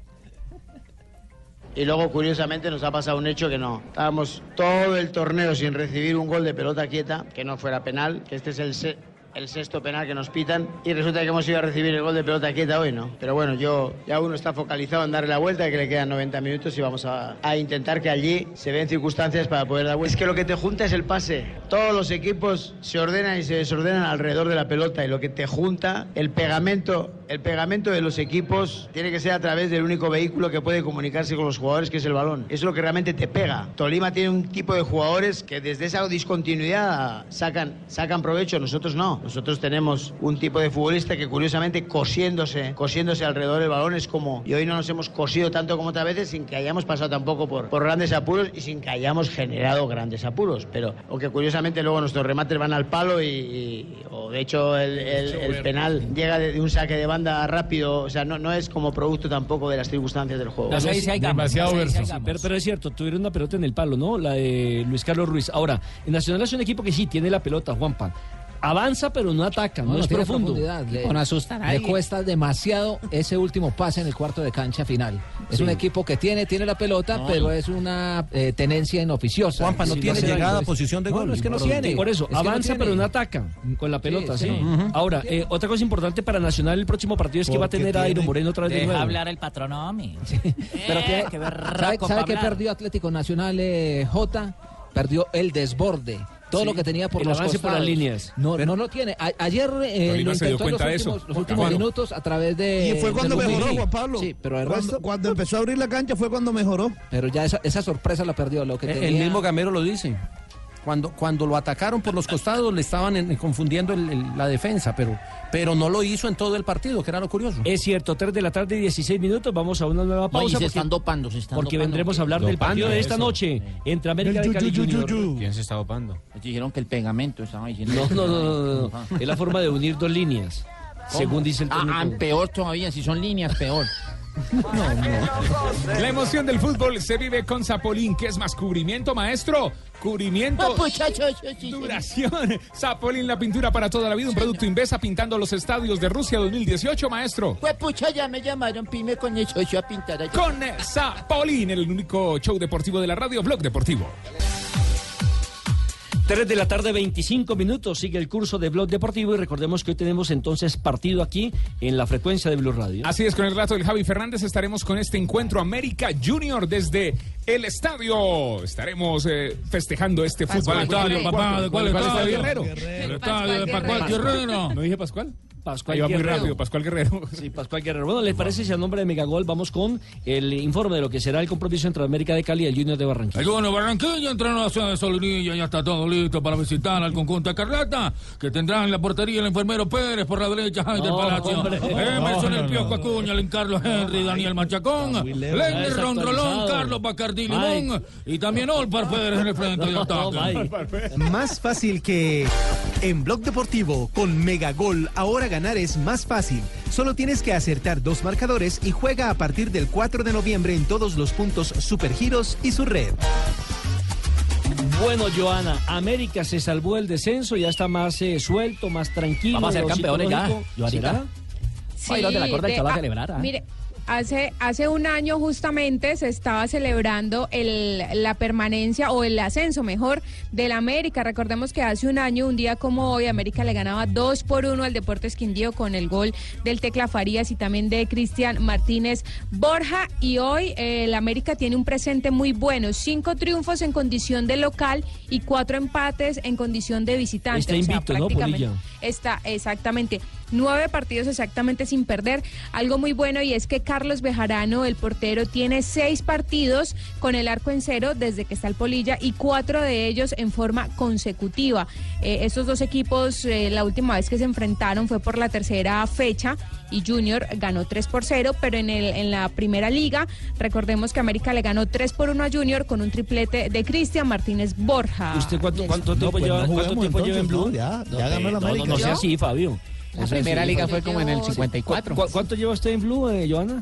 Y luego, curiosamente, nos ha pasado un hecho que no. Estábamos todo el torneo sin recibir un gol de pelota quieta, que no fuera penal, que este es el, se- el sexto penal que nos pitan, y resulta que hemos ido a recibir el gol de pelota quieta hoy, ¿no? Pero bueno, yo ya uno está focalizado en darle la vuelta, que le quedan 90 minutos y vamos a, intentar que allí se den circunstancias para poder dar vuelta. Es que lo que te junta es el pase. Todos los equipos se ordenan y se desordenan alrededor de la pelota, y lo que te junta, el pegamento, el pegamento de los equipos tiene que ser a través del único vehículo que puede comunicarse con los jugadores, que es el balón. Es lo que realmente te pega. Tolima tiene un tipo de jugadores que desde esa discontinuidad sacan, sacan provecho, nosotros no. Nosotros tenemos un tipo de futbolista que curiosamente cosiéndose, cosiéndose alrededor del balón es como, y hoy no nos hemos cosido tanto como otras veces sin que hayamos pasado tampoco por, grandes apuros y sin que hayamos generado grandes apuros. Pero, o que curiosamente luego nuestros remates van al palo y, o de hecho el penal llega de, de un saque de banda rápido, o sea, no, no es como producto tampoco de las circunstancias del juego. Hay no sé si hay. Pero, pero es cierto, tuvieron una pelota en el palo, ¿no? La de Luis Carlos Ruiz. Ahora, en Nacional es un equipo que sí tiene la pelota, Juanpa. Avanza, pero no ataca, no, No, no es tiene profundo. profundidad. Le, No asusta a le nadie. cuesta demasiado ese último pase en el cuarto de cancha final. Es Sí. un equipo que tiene, tiene la pelota, No. pero es una eh, tenencia inoficiosa. Juanpa, no Sí, tiene llegada a posición de no, gol. No, es que no tiene. Por eso, Es que no avanza, pero no ataca con la pelota, sí. sí. Ahora, eh, otra cosa importante para Nacional el próximo partido es que va a tener a Iron Moreno otra vez de nuevo. hablar el patrón, hombre. Pero tiene- qué ¿Sabe, sabe hablar. perdió Atlético Nacional eh, J? Perdió el desborde. Todo Sí, lo que tenía por el los avance por las líneas. No, no lo tiene. A- ayer eh, lo se dio intentó en los de últimos, eso. los últimos minutos a través de. Y fue cuando mejoró. Juan Pablo. Sí, pero el cuando, resto- cuando empezó a abrir la cancha fue cuando mejoró. Pero ya esa, esa sorpresa la perdió. Lo que El tenía- mismo Gamero lo dice. Cuando, cuando lo atacaron por los costados le estaban en- confundiendo el- el- la defensa, pero, pero no lo hizo en todo el partido, que era lo curioso. Es cierto, 3 de la tarde y 16 minutos. Vamos a una nueva No, y pausa. se porque- están dopando, se están Porque dopando. vendremos a hablar del partido de esta eso. noche entre América de Cali Junior. ¿Quién se está dopando? Les dijeron que el pegamento estaba diciendo. No, no, no, no. Es la forma de unir dos líneas. Según dice el Ah, técnico. ah, peor todavía, si son líneas, peor. La emoción del fútbol se vive con Zapolín. ¿Qué es más cubrimiento, maestro? Cubrimiento. Ah. Duración. Zapolín, la pintura para toda la vida. Un producto Invesa pintando los estadios de Rusia 2018, maestro. Pues pucha, ya me llamaron, pime con el a pintar. Con Zapolín, el único show deportivo de la radio, Blog Deportivo. 3 de la tarde, 25 minutos. Sigue el curso de Blog Deportivo y recordemos que hoy tenemos entonces partido aquí en la frecuencia de Blue Radio. Así es, con el relato del Javi Fernández estaremos con este encuentro América Junior desde el estadio. Estaremos eh, festejando este Pascual fútbol. Guerrero. papá? ¿De cuál estadio? Guerrero? El estadio de Pascual Guerrero. ¿No dije Pascual? Pascual Ahí va muy Guerrero. rápido, Pascual Guerrero. Sí, Pascual Guerrero. Bueno, ¿les parece si a nombre de Megagol vamos con el informe de lo que será el compromiso entre América de Cali y el Junior de Barranquilla? El bueno Barranquilla entró en la ciudad de Solinilla, ya está todo listo para visitar al conjunto de Carlata, que tendrán en la portería el enfermero Pérez por la derecha Jaime del No, Palacio, hombre. Emerson No, el Piojo. Acuña, el Carlos Henry, Daniel Machacón, Lenny Rondrolón, Carlos Bacardí Limón y también Olpar Pérez en el frente de ataque. Más fácil que en Blog Deportivo con Megagol. Ahora ganar es más fácil. Solo tienes que acertar dos marcadores y juega a partir del 4 de noviembre en todos los puntos Supergiros y su red. Bueno, Joana, América se salvó el descenso, ya está más eh, suelto, más tranquilo. Vamos a ser campeones ya. Joanita. Sí, Ay, de la corda Cholo a ah, celebrar, ¿ah? Mire, hace, hace un año justamente se estaba celebrando el, la permanencia o el ascenso, mejor, del América. Recordemos que hace un año, un día como hoy, América le ganaba 2 por 1 al Deportes Quindío con el gol del Tecla Farías y también de Cristian Martínez Borja. Y hoy eh, el América tiene un presente muy bueno. Cinco triunfos en condición de local y cuatro empates en condición de visitante. Está O sea, invicto, ¿no, Polilla? Está exactamente nueve partidos exactamente sin perder. Algo muy bueno y es que Carlos Bejarano, el portero, tiene seis partidos con el arco en cero desde que está el Polilla y cuatro de ellos en forma consecutiva. Eh, estos dos equipos, eh, la última vez que se enfrentaron fue por la tercera fecha y Junior ganó 3 por 0, pero en, el, en la primera liga, recordemos que América le ganó 3 por 1 a Junior con un triplete de Cristian Martínez Borja. ¿Usted cuánto, cuánto No, tiempo pues lleva, no cuánto juguemos tiempo lleva en entonces, Blue? ¿no? Ya- ya eh, ganó el no, América. No, no sea así, Fabio. La primera liga fue como en el Yo- 54. ¿Cu- ¿Cuánto lleva usted en Blue, eh, Joana?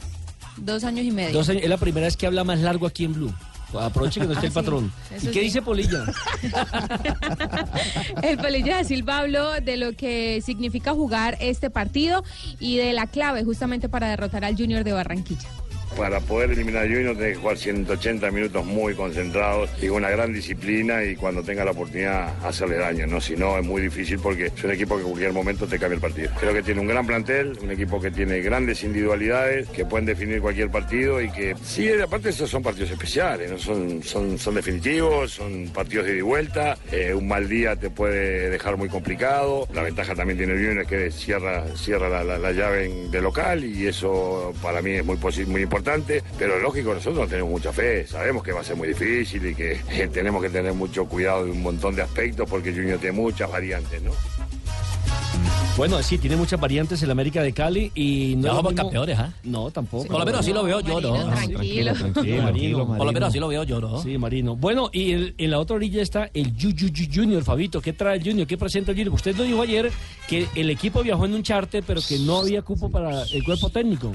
Dos años y medio. Dos años. Es la primera vez que habla más largo aquí en Blue. Aproveche que no esté Ah, el sí. patrón. ¿Y qué sí. dice Polilla? El Polilla da Silva habló de lo que significa jugar este partido y de la clave justamente para derrotar al Junior de Barranquilla. Para poder eliminar a Junior tenés que jugar 180 minutos muy concentrados y una gran disciplina y cuando tenga la oportunidad hacerle daño, ¿no? Si no es muy difícil porque es un equipo que en cualquier momento te cambia el partido. Creo que tiene un gran plantel, un equipo que tiene grandes individualidades, que pueden definir cualquier partido y que sí, aparte esos son partidos especiales, ¿no? Son, son, son definitivos, son partidos de ida y vuelta, eh, un mal día te puede dejar muy complicado. La ventaja también tiene el Junior es que cierra, cierra la, la- la llave de local y eso para mí es muy, muy importante, pero lógico, nosotros no tenemos mucha fe, sabemos que va a ser muy difícil y que eh, tenemos que tener mucho cuidado de un montón de aspectos porque Junior tiene muchas variantes, ¿no? Bueno, sí, tiene muchas variantes el América de Cali y no. Somos mismo- campeones, ¿ah? No, tampoco. Por lo menos así lo veo yo, ¿no? Marino, tranquilo. tranquilo, Marino. Por lo menos así lo veo yo, ¿no? Sí, Marino. Bueno, y el- en la otra orilla está el Yu- Yu- Yu- Junior, Fabito. ¿Qué trae el Junior? ¿Qué presenta el Junior? Usted lo dijo ayer que el equipo viajó en un charter, pero que no había cupo para el cuerpo técnico.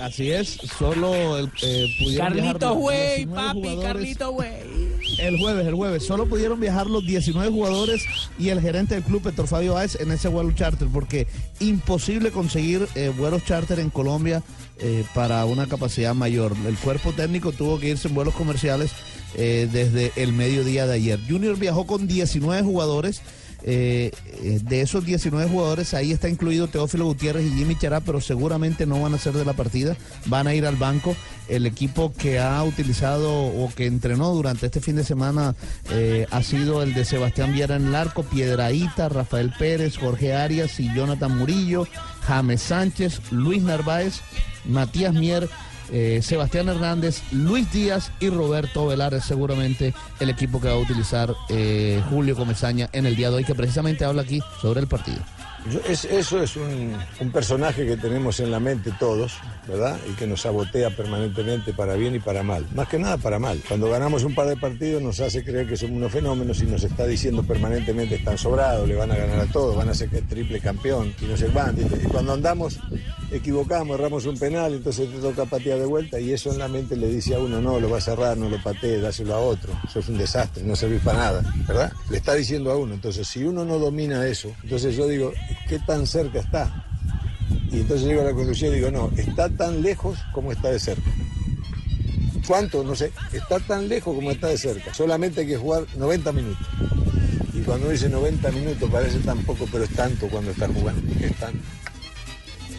Así es, solo el, eh, pudieron viajar Carlito Güey, 19 papi, jugadores. Carlito Güey. El jueves, el jueves. Solo pudieron viajar los 19 jugadores y el gerente del club, Héctor Fabio Báez, en ese vuelo charter, porque imposible conseguir eh, vuelos charter en Colombia eh, para una capacidad mayor. El cuerpo técnico tuvo que irse en vuelos comerciales eh, desde el mediodía de ayer. Junior viajó con 19 jugadores. Eh, eh, de esos 19 jugadores, ahí está incluido Teófilo Gutiérrez y Jimmy Chará, pero seguramente no van a ser de la partida, van a ir al banco. El equipo que ha utilizado o que entrenó durante este fin de semana eh, ha sido el de Sebastián Viera en el arco, Piedraíta, Rafael Pérez, Jorge Arias y Jonathan Murillo, James Sánchez, Luis Narváez, Matías Mier, eh, Sebastián Hernández, Luis Díaz y Roberto Velar seguramente el equipo que va a utilizar eh, Julio Comesaña en el día de hoy, que precisamente habla aquí sobre el partido. Yo- es- eso es un, un personaje que tenemos en la mente todos, ¿verdad? Y que nos sabotea permanentemente para bien y para mal. Más que nada para mal. Cuando ganamos un par de partidos nos hace creer que somos unos fenómenos y nos está diciendo permanentemente están sobrados, le van a ganar a todos, van a ser triple campeón y no. Y cuando andamos, equivocamos, erramos un penal, entonces te toca patear de vuelta y eso en la mente le dice a uno, no, lo va a cerrar, no lo patees, dáselo a otro. Eso es un desastre, no servís para nada, ¿verdad? Le está diciendo a uno. Entonces, si uno no domina eso, entonces yo digo, ¿qué tan cerca está? Y entonces llego a la conclusión y digo, no, está tan lejos como está de cerca. ¿Cuánto? No sé. Está tan lejos como está de cerca. Solamente hay que jugar 90 minutos. Y cuando dice 90 minutos parece tan poco, pero es tanto cuando está jugando. Es tanto.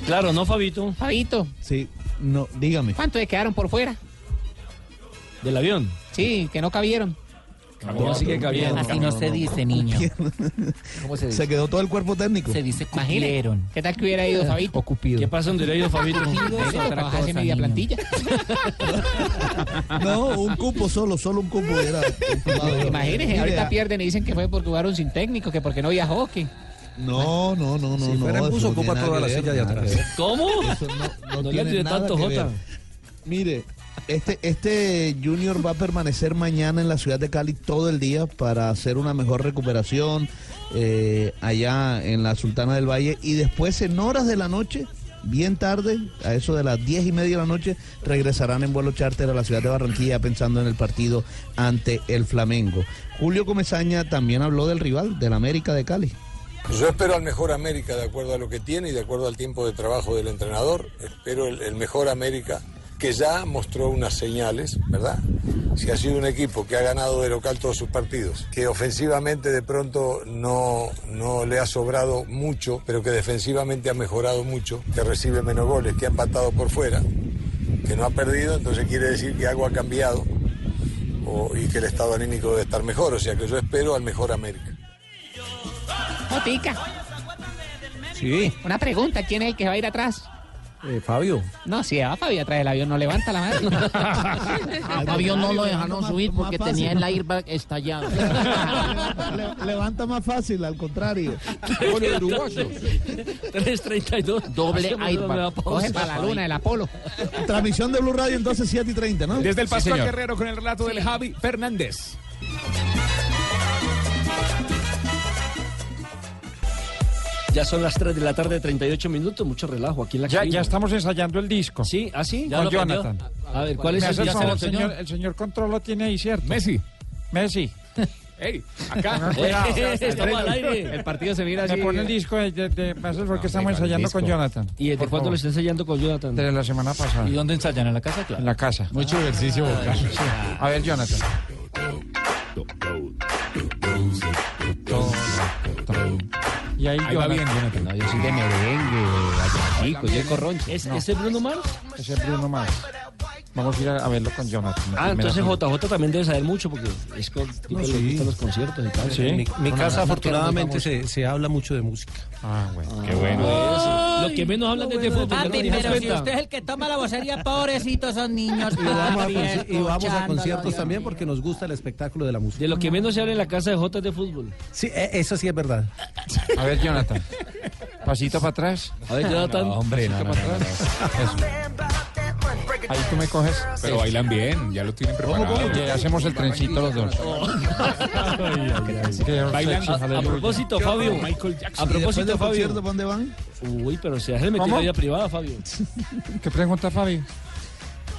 Claro, ¿no, Fabito? Fabito, Sí, no, dígame. ¿cuántos se quedaron por fuera? ¿Del avión? Sí, que no cabieron. ¿Cómo así que cabían? Así no se dice, niño. ¿Cómo se, se quedó todo el cuerpo técnico. Se dice cupieron. ¿Qué tal que hubiera ido Fabito? O Cupido. ¿Qué pasa donde hubiera ido Fabito? Trabajarse media plantilla. No, un cupo solo, solo un cupo era. Imagínense, ahorita pierden y dicen que fue porque jugaron sin técnico, que porque no viajó, que. No, no, no, no. Si fuera en bus, ocupa toda la silla de atrás. ¿Cómo? Eso no, no le tiene tanto, Jota. Mire, este, este Junior va a permanecer mañana en la ciudad de Cali todo el día para hacer una mejor recuperación eh, allá en la Sultana del Valle y después en horas de la noche, bien tarde, a eso de las diez y media de la noche, regresarán en vuelo charter a la ciudad de Barranquilla pensando en el partido ante el Flamengo. Julio Comesaña también habló del rival, del América de Cali. Yo espero al mejor América de acuerdo a lo que tiene y de acuerdo al tiempo de trabajo del entrenador. Espero el, mejor América que ya mostró unas señales, ¿verdad? Si ha sido un equipo que ha ganado de local todos sus partidos, que ofensivamente de pronto no, no le ha sobrado mucho, pero que defensivamente ha mejorado mucho, que recibe menos goles, que ha empatado por fuera, que no ha perdido, entonces quiere decir que algo ha cambiado y que el estado anímico debe estar mejor. O sea que yo espero al mejor América. Sí, una pregunta, ¿quién es el que va a ir atrás? eh, Fabio. No, si va Fabio atrás del avión, no levanta la mano. Al Fabio no lo dejaron más- subir porque fácil, tenía el airbag estallado. Le- levanta más fácil, al contrario. Bueno, uruguayos. 3.32. Doble airbag. Coge para la luna, el Apolo. Transmisión de Blue Radio entonces 7 y 30, ¿no? Desde el Pascual. Guerrero con el relato del Javi Fernández. Ya son las 3 de la tarde, 38 minutos. Mucho relajo aquí en la Ya, cabina. ya estamos ensayando el disco. ¿Sí? ¿Ah, sí? Con lo? Jonathan. A ver, ¿cuál es el el favor, señor, el señor Control lo tiene ahí, ¿cierto? Messi. Messi. Ey, acá. Eh, estamos al aire. El partido se mira así. Me pone el disco de, de, de- me hace el favor que estamos ensayando con. Jonathan. ¿Y desde cuándo lo está ensayando con Jonathan? Desde la semana pasada. ¿Y dónde ensayan? ¿En la casa? Claro. En la casa. Mucho ejercicio vocal. A ver, Jonathan. Y ahí, Ahí va bien, Jonathan. No, yo soy de merengue, Ayachico, yo de corroncho. ¿Es, ¿Ese Bruno Mars? Ese es Bruno Mars. Vamos a ir a, verlo con Jonathan. Ah, entonces JJ también debe saber mucho porque es con tipo No, le sí. gustan los conciertos y tal. Sí. En mi, casa no, afortunadamente se, se habla mucho de música. Ah, bueno. Qué bueno. Lo que menos hablan es de fútbol. ¿no Papi, pero si usted es el que toma la vocería, pobrecitos son niños. Y vamos, a, y vamos a conciertos Dios también porque nos gusta el espectáculo de la música. De lo que menos se habla en la casa de J es de fútbol. Sí, e- eso sí es verdad. A ver, Jonathan. Pasito para atrás. A ver, Jonathan. No, hombre, no, no, Pasito no, para no, atrás. Eso. Ahí tú me coges. Pero bailan bien, ya lo tienen preparado. Oye, hacemos el trencito los dos. Que Bailan. A, propósito, Fabio. Michael A Jackson. ¿Y después propósito, Fabio. ¿para dónde van? Uy, pero se hace metido vida privada, Fabio. ¿Qué pregunta, Fabi?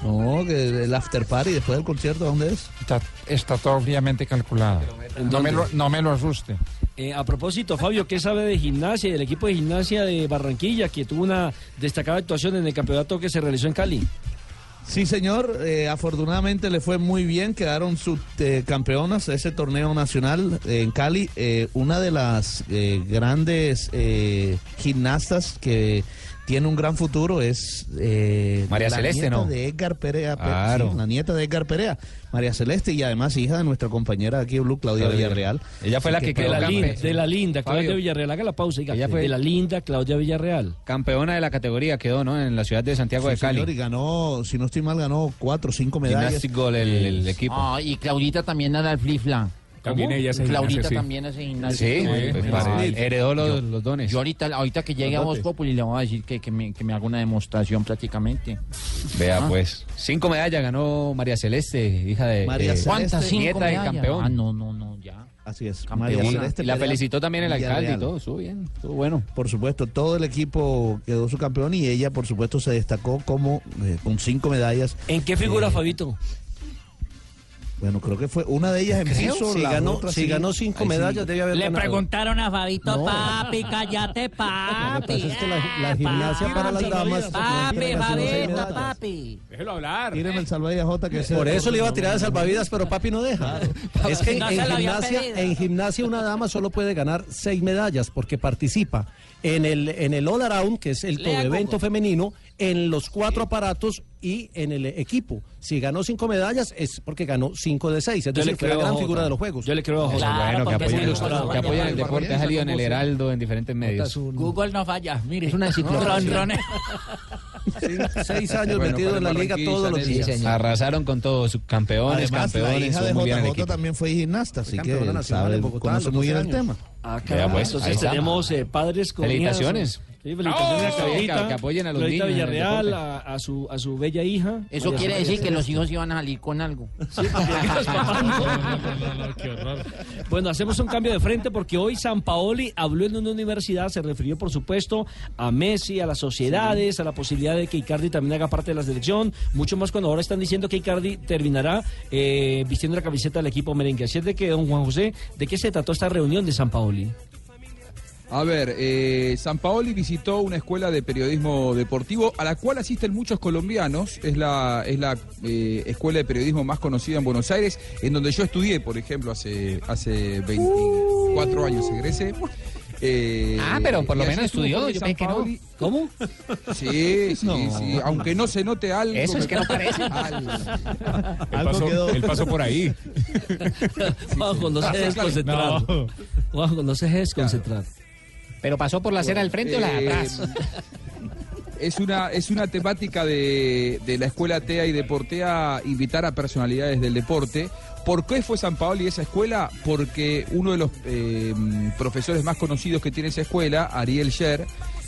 No, que el after party después del concierto, ¿dónde es? Está, está todo fríamente calculado. ¿En No me, lo, no me lo asuste. Eh, a propósito, Fabio, ¿qué sabe de gimnasia y del equipo de gimnasia de Barranquilla que tuvo una destacada actuación en el campeonato que se realizó en Cali? Sí, señor. eh, afortunadamente le fue muy bien. Quedaron subcampeonas de ese torneo nacional eh, en Cali. Eh, una de las eh, grandes eh, gimnastas que tiene un gran futuro es eh, María la Celeste, nieta ¿no? de Edgar Perea. Pe- Claro. sí, la nieta de Edgar Perea, María Celeste, y además hija de nuestra compañera aquí de Blue, Claudia Villarreal. Ella fue la que de quedó la, campe- linda, de la linda Claudia Fabio. Villarreal. Haga la pausa, diga. Ella fue- De la linda Claudia Villarreal. Campeona de la categoría quedó, ¿no? En la ciudad de Santiago Sí, de Cali. señor, y ganó, si no estoy mal, ganó cuatro o cinco medallas. Gymnastic Goal, el, el equipo. Ah, y Claudita también anda al flip-flap. También ella hace Claudita gimnasia, sí. también hace gimnasia. Sí, pues, heredó los, los dones. Yo ahorita, ahorita que llegue a Voz Populi le voy a decir que, que, me, que me haga una demostración prácticamente. Vea, Ah. pues. Cinco medallas ganó María Celeste, hija de. María Celeste. ¿Cuántas? Cinco Nieta del medallas? campeón. Ah, no, no, no, ya. Así es. Campeona. Celeste Y la Perea felicitó también el alcalde y Villarreal. todo. Estuvo bien, estuvo bueno. Por supuesto, todo el equipo quedó su campeón y ella, por supuesto, se destacó como eh, con cinco medallas. ¿En qué figura, Eh, Fabito? Bueno, creo que fue una de ellas en Creo, piso. si la ganó- otra si sí. ganó cinco Ahí sí. medallas, debe haber Le ganado. preguntaron a Fabito, No. papi, cállate, papi. Lo que pasa es que la, la gimnasia para las damas. Papi, Fabito, medallas. papi. Déjelo hablar. Tíreme el salvavidas J que ese- Por eso le iba a tirar de salvavidas, pero papi no deja. Es que en, No se gimnasia, en gimnasia una dama solo puede ganar seis medallas porque participa en el, en el all around, que es el todo evento femenino, en los cuatro aparatos y en el equipo. Si ganó cinco medallas es porque ganó cinco de seis, es Yo decir, le fue la gran figura de los juegos. Yo le creo a. Claro, bueno, que apoyen el deporte, ha salido en el. Heraldo, en diferentes medios. Google no falla, mire. Es una enciclopedia. Seis años Bueno, metido en la liga todos los días. Arrasaron con todos, subcampeones, Además, la campeones, hija de muy bien también fue gimnasta, así que sabe, Bogotá, conoce muy bien 12 el tema. Ah, caramba, pues, entonces tenemos eh, padres con Felicitaciones. Sí, felicitaciones ¡Oh! a Claudita, Que- que apoyen a los Claudita niños Villarreal, a, a su, a su bella hija. Eso quiere decir que los hijos iban a salir con algo. Bueno, hacemos un cambio de frente porque hoy San Paoli habló en una universidad, se refirió por supuesto a Messi, a las sociedades, a la posibilidad de que Icardi también haga parte de la selección, mucho más cuando ahora están diciendo que Icardi terminará eh, vistiendo la camiseta del equipo merengue. Así es de que, don Juan José, ¿de qué se trató esta reunión de San Paoli? A ver, eh, San Paoli visitó una escuela de periodismo deportivo a la cual asisten muchos colombianos. Es la, es la eh, escuela de periodismo más conocida en Buenos Aires, en donde yo estudié, por ejemplo, hace, hace 24 años egresé. Eh, Ah, pero por lo menos estudió, Jorge yo pensé que no. Sampaoli. ¿Cómo? Sí, sí, No. sí. Aunque no se note algo. Eso es que no parece. Algo. Él pasó, él pasó por ahí. Juanjo, no se. No. Juanjo, no se dejes concentrar. ¿Pero pasó por la acera del frente o la de Eh, atrás? Es una, es una temática de, de la escuela TEA y Deportea invitar a personalidades del deporte. ¿Por qué fue San Paoli esa escuela? Porque uno de los eh, profesores más conocidos que tiene esa escuela, Ariel Sher,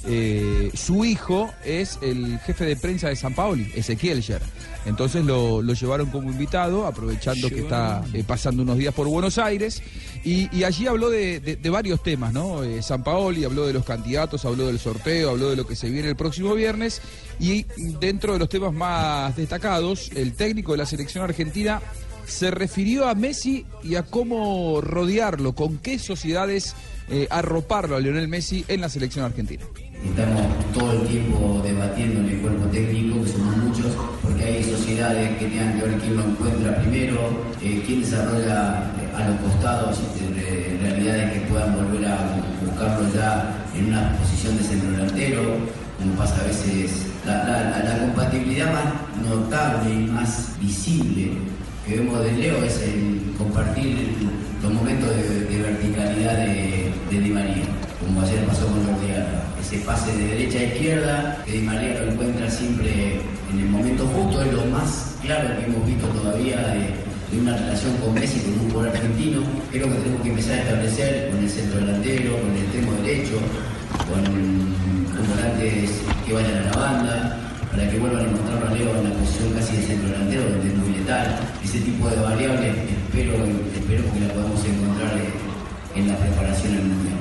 eh, su hijo es el jefe de prensa de San Paoli, Ezequiel Sher. Entonces lo, lo llevaron como invitado, aprovechando que está eh, pasando unos días por Buenos Aires, y, y allí habló de, de- de varios temas, ¿no? Eh, San Paoli habló de los candidatos, habló del sorteo, habló de lo que se viene el próximo viernes, y dentro de los temas más destacados, el técnico de la selección argentina se refirió a Messi y a cómo rodearlo, con qué sociedades eh, arroparlo a Lionel Messi en la selección argentina. Estamos todo el tiempo debatiendo en el cuerpo técnico, sociedades que tengan que ver quién lo encuentra primero, eh, quién desarrolla eh, a los costados eh, de realidades que puedan volver a buscarlo ya en una posición de centro delantero, como pasa a veces. La, compatibilidad más notable y más visible que vemos de Leo es el compartir los momentos de, verticalidad de, Di María, como ayer pasó con Jordi. Ese pase de derecha a izquierda, que Di María lo encuentra siempre en el momento justo, es lo más claro que hemos visto todavía de, una relación con Messi, con un jugador argentino. Creo que tenemos que empezar a establecer con el centro delantero, con el extremo derecho, con, con volantes que vayan a la banda, para que vuelvan a encontrar a Leo en la posición casi de centro delantero, donde es muy letal. Ese tipo de variables espero, espero que la podamos encontrar en la preparación al Mundial.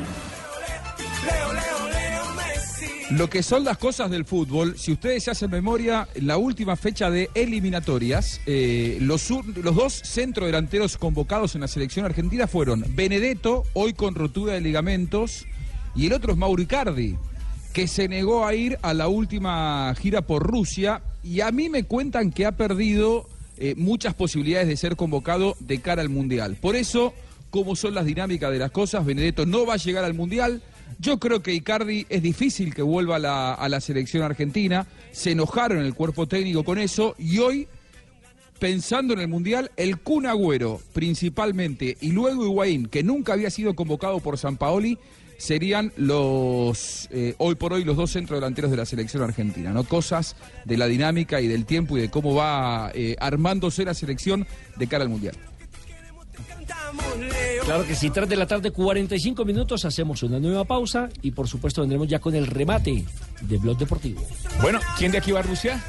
Lo que son las cosas del fútbol, si ustedes se hacen memoria, la última fecha de eliminatorias, eh, los, dos centrodelanteros convocados en la selección argentina fueron Benedetto, hoy con rotura de ligamentos, y el otro es Mauro Icardi, que se negó a ir a la última gira por Rusia, y a mí me cuentan que ha perdido eh, muchas posibilidades de ser convocado de cara al Mundial. Por eso, como son las dinámicas de las cosas, Benedetto no va a llegar al Mundial. Yo creo que Icardi es difícil que vuelva a la, a la selección argentina. Se enojaron el cuerpo técnico con eso y hoy, pensando en el Mundial, el Kun Agüero principalmente y luego Higuaín, que nunca había sido convocado por San Paoli, serían los eh, hoy por hoy los dos centrodelanteros de la selección argentina, ¿no? Cosas de la dinámica y del tiempo y de cómo va eh, armándose la selección de cara al Mundial. Claro que sí, 3 de la tarde, 45 minutos, hacemos una nueva pausa y por supuesto vendremos ya con el remate de Blog Deportivo. Bueno, ¿quién de aquí va a Rusia?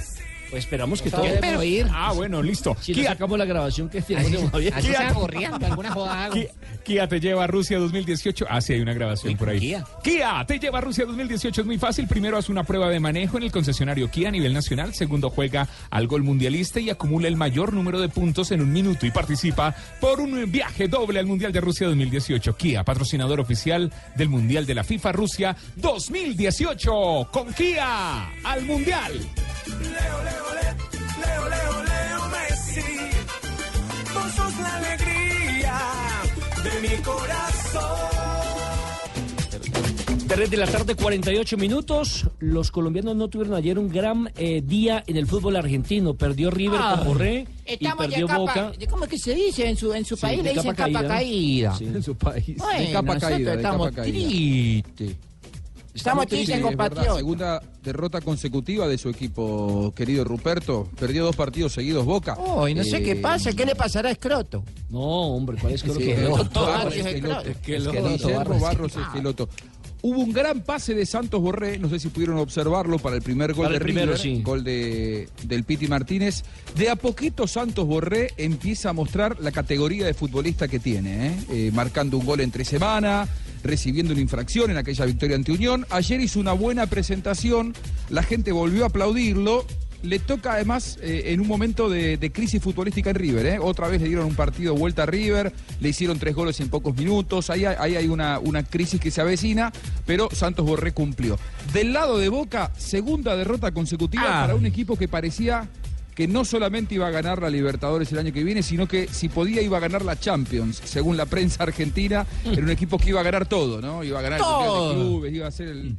Pues esperamos que No todo. sabemos ir. Ah, bueno, listo. Si le sacamos la grabación que de sea corriendo, alguna joda hago. Kia, Kia te lleva a Rusia 2018. Ah, sí, hay una grabación por ahí. Kia. Kia te lleva a Rusia 2018. Es muy fácil. Primero haz una prueba de manejo en el concesionario Kia a nivel nacional. Segundo, juega al gol mundialista y acumula el mayor número de puntos en un minuto y participa por un viaje doble al Mundial de Rusia 2018. Kia, patrocinador oficial del Mundial de la FIFA Rusia 2018. Con Kia al Mundial. Leo, Leo, Leo Messi, vos sos la alegría de mi corazón. 3 de la tarde, 48 minutos. Los colombianos no tuvieron ayer un gran eh, día en el fútbol argentino. Perdió River Ah, con Borré y perdió capa, Boca. ¿cómo es que se dice en su, en su Sí, país? Le dicen capa caída. caída. Sí. En su país. Bueno, de capa nosotros caída. de estamos capa caída. tristes. Estamos tristes, Sí, es verdad. compatriotas. Segunda derrota consecutiva de su equipo, querido Ruperto. Perdió dos partidos seguidos Boca. Oh, y no sé Eh, qué pasa, ¿qué le pasará a Escroto? No, hombre, ¿cuál es que Sí, lo Esqueloto, Barros, Esqueloto. Hubo un gran pase de Santos Borré, no sé si pudieron observarlo para el primer gol Para de el primero, River, sí. gol de, del Piti Martínez. De a poquito Santos Borré empieza a mostrar la categoría de futbolista que tiene, ¿eh? Eh, marcando un gol entre semana, recibiendo una infracción en aquella victoria ante Unión. Ayer hizo una buena presentación, la gente volvió a aplaudirlo. Le toca además eh, en un momento de, de crisis futbolística en River. ¿eh? Otra vez le dieron un partido vuelta a River, le hicieron tres goles en pocos minutos. Ahí, hay- ahí hay una, una crisis que se avecina, pero Santos Borré cumplió. Del lado de Boca, segunda derrota consecutiva Ah. para un equipo que parecía que no solamente iba a ganar la Libertadores el año que viene, sino que si podía iba a ganar la Champions, según la prensa argentina, era un equipo que iba a ganar todo, ¿no? Iba a ganar el de Clubes, iba a ser el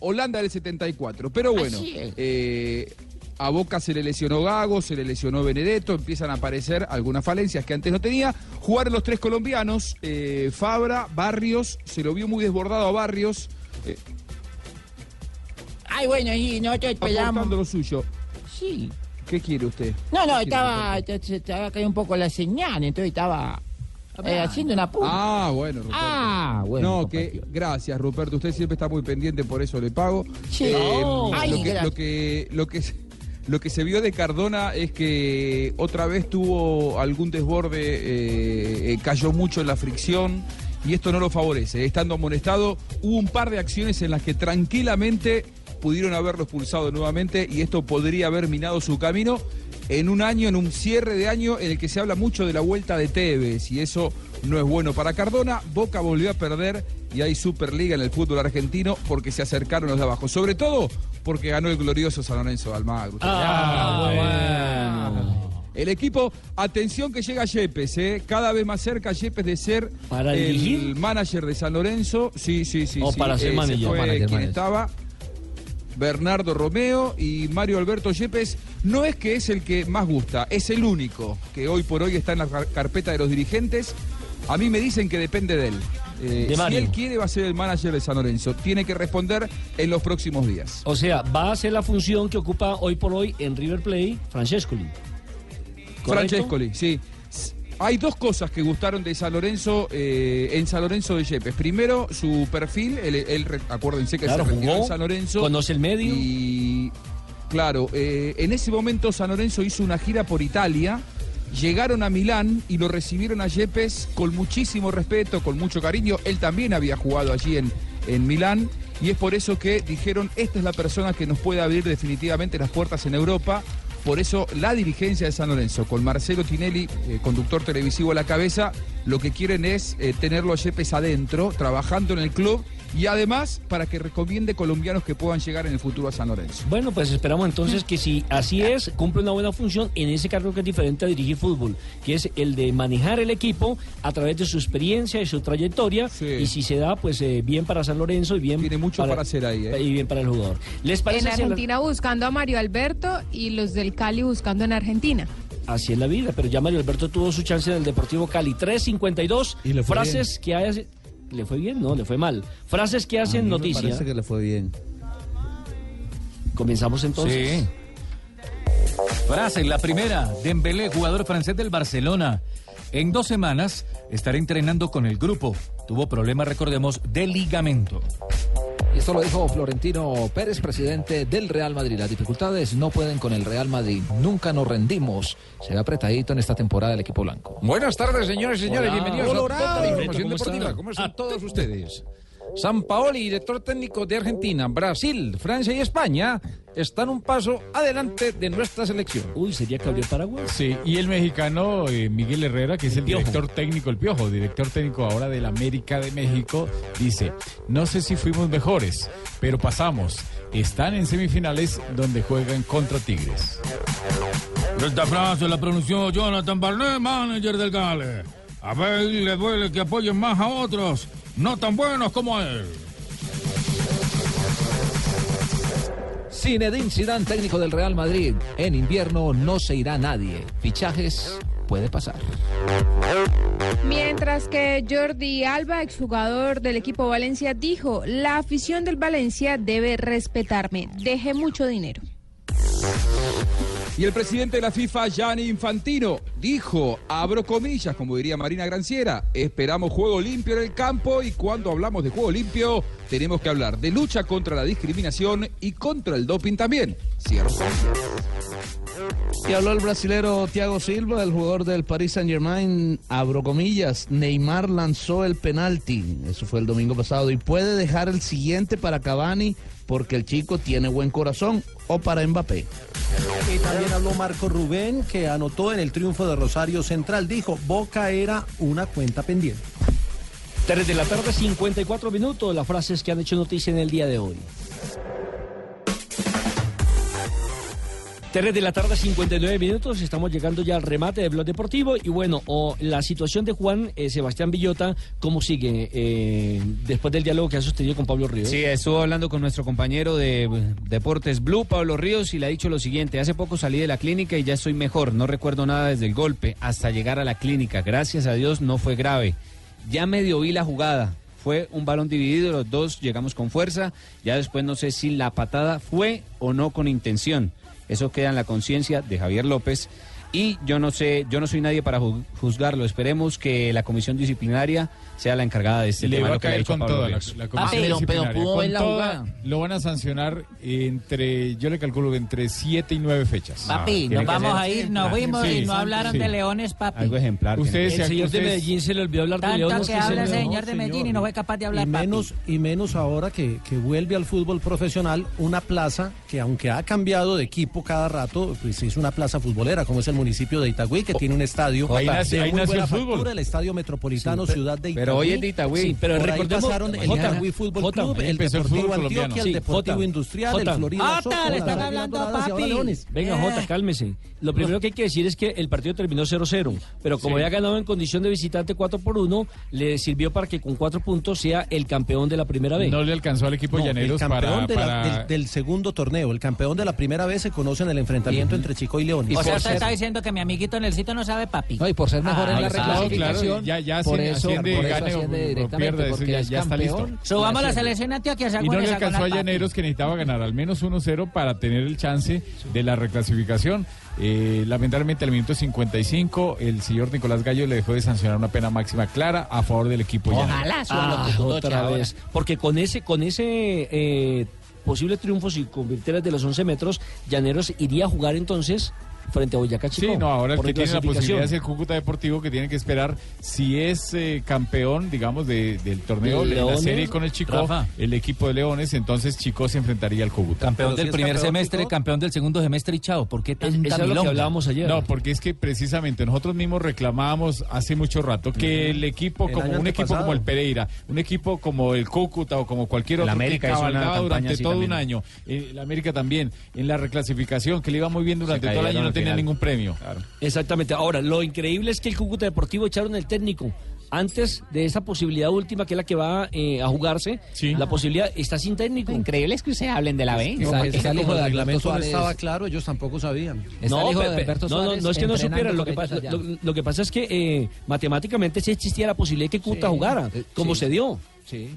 Holanda del 74. Pero bueno, eh, a Boca se le lesionó Gago, se le lesionó Benedetto, empiezan a aparecer algunas falencias que antes no tenía. Jugaron los tres colombianos, eh, Fabra, Barrios, se lo vio muy desbordado a Barrios, eh, Ay, bueno, y nosotros esperamos. lo suyo. Sí. ¿Qué quiere usted? No, no, ¿Qué quiere estaba, estaba cayendo un poco la señal, entonces estaba eh, haciendo una punta. Ah, bueno, Ruperto. Ah, bueno. no, que gracias, Ruperto. Usted siempre está muy pendiente, por eso le pago. Sí. Eh, Oh. Ay, lo, que, lo, que, lo, que, lo que se vio de Cardona es que otra vez tuvo algún desborde, eh, cayó mucho en la fricción y esto no lo favorece. Estando amonestado, hubo un par de acciones en las que tranquilamente pudieron haberlo expulsado nuevamente y esto podría haber minado su camino en un año, en un cierre de año en el que se habla mucho de la vuelta de Tevez y eso no es bueno para Cardona. Boca volvió a perder y hay Superliga en el fútbol argentino porque se acercaron los de abajo. Sobre todo porque ganó el glorioso San Lorenzo de Almagro. Ah, bueno. El equipo, atención que llega Yepes, ¿eh? cada vez más cerca Yepes de ser ¿Para el dirigir? manager de San Lorenzo. Sí, sí, sí. O sí. para ser se manager. fue Manager, quien manager. estaba. Bernardo Romeo y Mario Alberto Yepes no es que es el que más gusta, es el único que hoy por hoy está en la car- carpeta de los dirigentes. A mí me dicen que depende de él. Eh, De si él quiere va a ser el manager de San Lorenzo. Tiene que responder en los próximos días. O sea, va a hacer la función que ocupa hoy por hoy en River Plate Francescoli. ¿Correcto? Francescoli, sí. Hay dos cosas que gustaron de San Lorenzo, eh, en San Lorenzo de Yepes. Primero, su perfil, él, él re- acuérdense que Claro, se retiró jugó, en San Lorenzo. conoce el medio. Y claro, eh, en ese momento San Lorenzo hizo una gira por Italia. Llegaron a Milán y lo recibieron a Yepes con muchísimo respeto, con mucho cariño. Él también había jugado allí en, en Milán y es por eso que dijeron, esta es la persona que nos puede abrir definitivamente las puertas en Europa. Por eso la dirigencia de San Lorenzo, con Marcelo Tinelli, eh, conductor televisivo a la cabeza, lo que quieren es eh, tenerlo a Yepes adentro, trabajando en el club y además para que recomiende colombianos que puedan llegar en el futuro a San Lorenzo. Bueno, pues esperamos entonces que si así es, cumple una buena función en ese cargo que es diferente a dirigir fútbol, que es el de manejar el equipo a través de su experiencia y su trayectoria. Y si se da, pues eh, bien para San Lorenzo y bien Tiene mucho para hacer ahí, ¿eh? Y bien para el jugador. ¿Les parece En Argentina buscando a Mario Alberto y los del Cali buscando en Argentina. Así es la vida, pero ya Mario Alberto tuvo su chance en el Deportivo Cali. 3.52. Y le fue Frases que hace. ¿Le fue bien? No, le fue mal. Frases que A hacen noticia. parece que le fue bien. Comenzamos entonces. Sí. Frase, la primera. Dembélé, jugador francés del Barcelona. En dos semanas estará entrenando con el grupo. Tuvo problemas, recordemos, de ligamento. Y esto lo dijo Florentino Pérez, presidente del Real Madrid. Las dificultades no pueden con el Real Madrid. Nunca nos rendimos. Se ve apretadito en esta temporada el equipo blanco. Buenas tardes, señores y señores. Hola. Bienvenidos Colorado. a toda la información ¿Cómo deportiva. ¿Cómo están todos ustedes? San Paoli, director técnico de Argentina, Brasil, Francia y España están un paso adelante de nuestra selección. Uy, sería que abrió Paraguay. Sí, y el mexicano eh, Miguel Herrera, que es el, Piojo. director técnico, el Piojo, director técnico ahora del América de México, dice, no sé si fuimos mejores, pero pasamos. Están en semifinales donde juegan contra Tigres. Esta frase la pronunció Jonathan Barnett, manager del Gale. A ver, le duele que apoyen más a otros, no tan buenos como él. Zinedine Zidane, técnico del Real Madrid. En invierno no se irá nadie. Fichajes puede pasar. Mientras que Jordi Alba, exjugador del equipo Valencia, dijo, la afición del Valencia debe respetarme, deje mucho dinero. Y el presidente de la FIFA, Gianni Infantino, dijo, abro comillas, como diría Marina Granciera, esperamos juego limpio en el campo y cuando hablamos de juego limpio, tenemos que hablar de lucha contra la discriminación y contra el doping también. Cierro. Y habló el brasilero Thiago Silva, el jugador del Paris Saint Germain, abro comillas, Neymar lanzó el penalti, eso fue el domingo pasado, y puede dejar el siguiente para Cavani porque el chico tiene buen corazón, o para Mbappé. Y también habló Marco Rubén, que anotó en el triunfo de Rosario Central. Dijo, Boca era una cuenta pendiente. 3 de la tarde, 54 minutos. Las frases que han hecho noticia en el día de hoy. 3 de la tarde, 59 minutos. Estamos llegando ya al remate de Blog Deportivo. Y bueno, o la situación de Juan eh, Sebastián Villota, ¿cómo sigue eh, después del diálogo que ha sostenido con Pablo Ríos? Sí, estuvo hablando con nuestro compañero de eh, Deportes Blue, Pablo Ríos, y le ha dicho lo siguiente, hace poco salí de la clínica y ya estoy mejor, no recuerdo nada desde el golpe hasta llegar a la clínica, gracias a Dios no fue grave, ya medio vi la jugada, fue un balón dividido, los dos llegamos con fuerza, ya después no sé si la patada fue o no con intención, eso queda en la conciencia de Javier López. Y yo no sé, yo no soy nadie para ju- juzgarlo. Esperemos que la comisión disciplinaria sea la encargada de este Le tema. va a que caer con toda la, la comisión pero- pero pudo ver la toda, jugada. Lo van a sancionar entre, yo le calculo que entre 7 y 9 fechas. Papi, Tiene nos que vamos a ir, nos fuimos Sí, y no hablaron sí. de leones, papi. Algo ejemplar. Ustedes El se- señor de Medellín se le olvidó hablar de Tanto Leones que que se habla el señor de Medellín y no fue capaz de hablar, y menos, y menos ahora que, que vuelve al fútbol profesional una plaza que aunque ha cambiado de equipo cada rato, pues es una plaza futbolera, como es el municipio de Itagüí, que tiene un estadio Ahí nació- de ahí muy nació buena el fútbol. factura, el estadio metropolitano Sí, Ciudad de Itagüí. Pero hoy es de Itagüí. Sí, pero por recordemos- pasaron el Jota, Itagüí Fútbol Jota, Club, el el Deportivo fútbol Antioquia, colombiano. el Deportivo Jota, Industrial, el Florida Jota, Soto, le están hablando a papi. Venga, Eh. Jota, cálmese. Lo primero que hay que decir es que el partido terminó 0-0, pero como Sí. había ganado en condición de visitante 4 por 1, le sirvió para que con 4 puntos sea el campeón de la primera vez. No le alcanzó al equipo No, Llaneros el campeón para... de la- para- del, del segundo torneo, el campeón de la primera vez se conoce en el enfrentamiento entre Chico y León. O sea, usted está diciendo que mi amiguito Nelsito no sabe, papi. No, y por ser mejor en la Ah, reclasificación, claro, ya- ya por eso, asciende, por eso gane o- o pierda, eso ya- es ya está listo. Subamos y la selección de Antioquia, Y no le alcanzó a Llaneros que necesitaba ganar al menos 1-0 para tener el chance de la reclasificación. Eh, lamentablemente al minuto 55 el señor Nicolás Gallo le dejó de sancionar una pena máxima clara a favor del equipo llanero. Ojalá Ah, ahora. Porque con ese, con ese eh, posible triunfo, si convirtieras de los 11 metros, Llaneros iría a jugar entonces frente a Boyacá Chico. Sí, no, ahora el que tiene la posibilidad es el Cúcuta Deportivo que tiene que esperar si es eh, campeón, digamos, de- del torneo, ¿De la Leones? serie con el Chico, Rafa. el equipo de Leones, entonces Chico se enfrentaría al Cúcuta. Campeón Pero del si primer campeón, semestre, Chico. campeón del segundo semestre y chao. ¿Por qué Es- Eso es lo que hablábamos ayer. No, porque es que precisamente nosotros mismos reclamábamos hace mucho rato que el equipo, El como un equipo como el Pereira, un equipo como el Cúcuta o como cualquier otro América que cabalgaba durante todo también. un año, eh, el América también, en la reclasificación, que le iba muy bien durante todo el año tenía ningún premio. Exactamente. Ahora, lo increíble es que el Cúcuta Deportivo echaron el técnico. Antes de esa posibilidad última, que es la que va eh, a jugarse, la posibilidad está sin técnico. Increíble es que ustedes hablen de la B. No, es que el hijo de Alberto no estaba claro, ellos tampoco sabían. Pe- pe- no, no, es que no supieran. Lo que, pasa, lo, lo que pasa es que eh, matemáticamente sí existía la posibilidad de que Cúcuta Sí. jugara, como sí. se dio. Sí.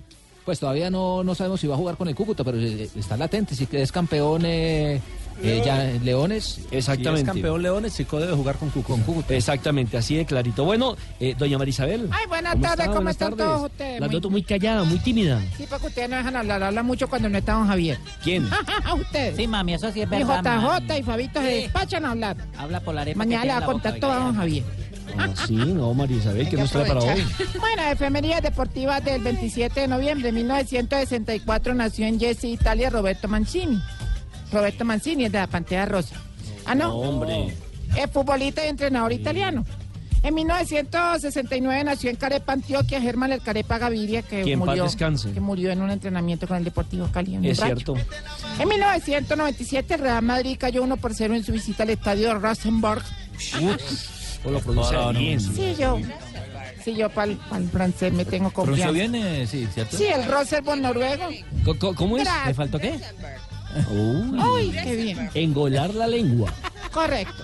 Pues todavía no, no sabemos si va a jugar con el Cúcuta, pero eh, está latente. Si es campeón eh, Eh, ya, Leones. Exactamente. Si es campeón Leones, Chico debe jugar con Cúcuta. Exactamente, así de clarito. Bueno, eh, doña Marisabel. Ay, buenas ¿cómo tardes, está? ¿cómo Buenas están tardes. todos ustedes? La Muy- noto muy callada, muy tímida. Sí, porque ustedes no dejan hablar, habla mucho cuando no está don Javier. ¿Quién? ustedes. Sí, mami, eso sí es Y verdad. JJ mami. y Fabito se despachan a hablar. Habla por la arepa. Mañana le va a contar todo a don Javier. Ah, sí, no, María Isabel, que nos trae para hoy? Bueno, efemerías deportivas del 27 de noviembre de 1964 nació en Jesse, Italia, Roberto Mancini. Roberto Mancini es de la Pantera Rosa. Ah, no. hombre. Es futbolista y entrenador italiano. En 1969 nació en Carepa, Antioquia, Germán El Carepa Gaviria, que paz murió, descanse. que murió en un entrenamiento con el Deportivo Cali. en Es cierto. En 1997, Real Madrid cayó 1 por 0 en su visita al estadio Rosenborg. O lo bien. Sí, yo. Sí, yo para el francés me tengo ¿Pronunció confianza. bien? eh, sí, ¿cierto? Sí, el Rosenborg noruego. Co- co- ¿Cómo es? Gracias. ¿Le faltó qué? Uy, qué bien. Engolar la lengua. Correcto.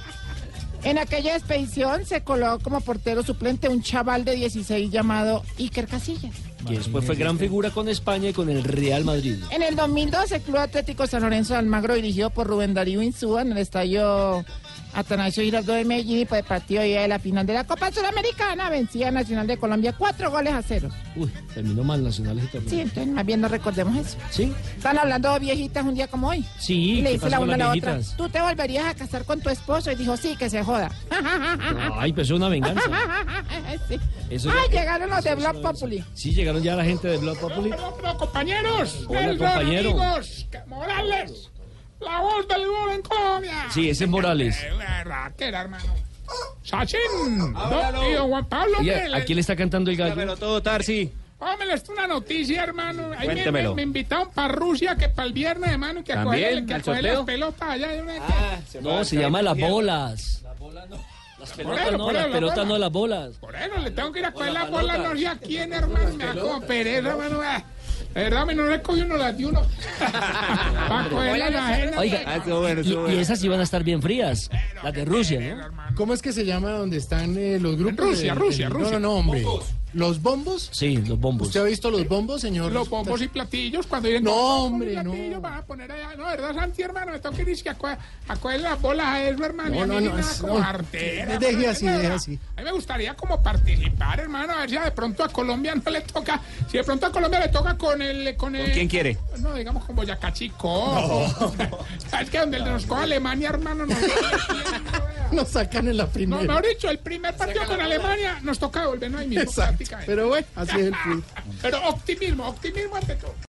En aquella expedición se colocó como portero suplente un chaval de 16 llamado Iker Casillas. Que después fue gran figura con España y con el Real Madrid. En el 2012, el Club Atlético San Lorenzo de Almagro, dirigido por Rubén Darío Insúa, en el estadio Atanasio Girardot de Medellín, pues el partido ya de la final de la Copa Sudamericana, vencía Nacional de Colombia cuatro goles a cero. Uy, terminó mal Nacional ese torneo. Sí, entonces más bien no recordemos eso. ¿Sí? Están hablando de viejitas un día como hoy. Sí, Y le ¿qué dice la una a la otra? ¿tú te volverías a casar con tu esposo? Y dijo, sí, que se joda. Ay, pues es una venganza. Sí. Eso Ay, ya- llegaron los de Block Populi. Sí, llegaron ya la gente de Blood Populi. Pero, compañeros, Hola, Nelson, compañero. amigos, Morales, la voz del gol en Colombia. Sí, ese es Morales. La raquera, hermano. Sachin, do- y don Juan Pablo. Oye, ¿a quién le está cantando el gallo? todo, Tarsi. Póngame esto una noticia, hermano. Ahí me, me, me invitaron para Rusia que para el viernes, hermano, que a ¿También? a ¿Al coger las pelotas allá. de una- No, se llama las bolas. Las pelotas eso, no, por las pelotas bolas. no, las bolas. Por eso le tengo que ir a coger la bola, no sé a quién, hermano. Me da como pereza, hermano. Ah. De verdad, me no le cogí uno las de uno. Para cogerla la gente. Oiga, y, y esas iban a estar bien frías. Las de Rusia, ¿no? ¿Cómo es que se llama donde están eh, los grupos? Rusia, de- Rusia, de- Rusia. No, no, no, hombre. ¿Los bombos? Sí, los bombos. ¿Usted ha visto los bombos, señor? Los bombos y platillos cuando vienen No, hombre, no. platillos van a poner allá. No, ¿verdad, Santi, hermano? Me que ir a coger, a coger las bolas a eso, hermano. No, no, no, nada es- como no. artera. Deje hermano, así, de deje así. A mí me gustaría como participar, hermano, a ver si de pronto a Colombia no le toca. Si de pronto a Colombia le toca con el. ¿Con, el, quién quiere? No, digamos con Boyacá Chico. Es que donde nos coja Alemania, hermano, nos, Nos sacan en la no, primera. mejor dicho, el primer partido con Alemania nos toca devolvernos ahí mismo Exacto. prácticamente. Pero bueno, así es el fútbol. Pero optimismo, optimismo ante todo.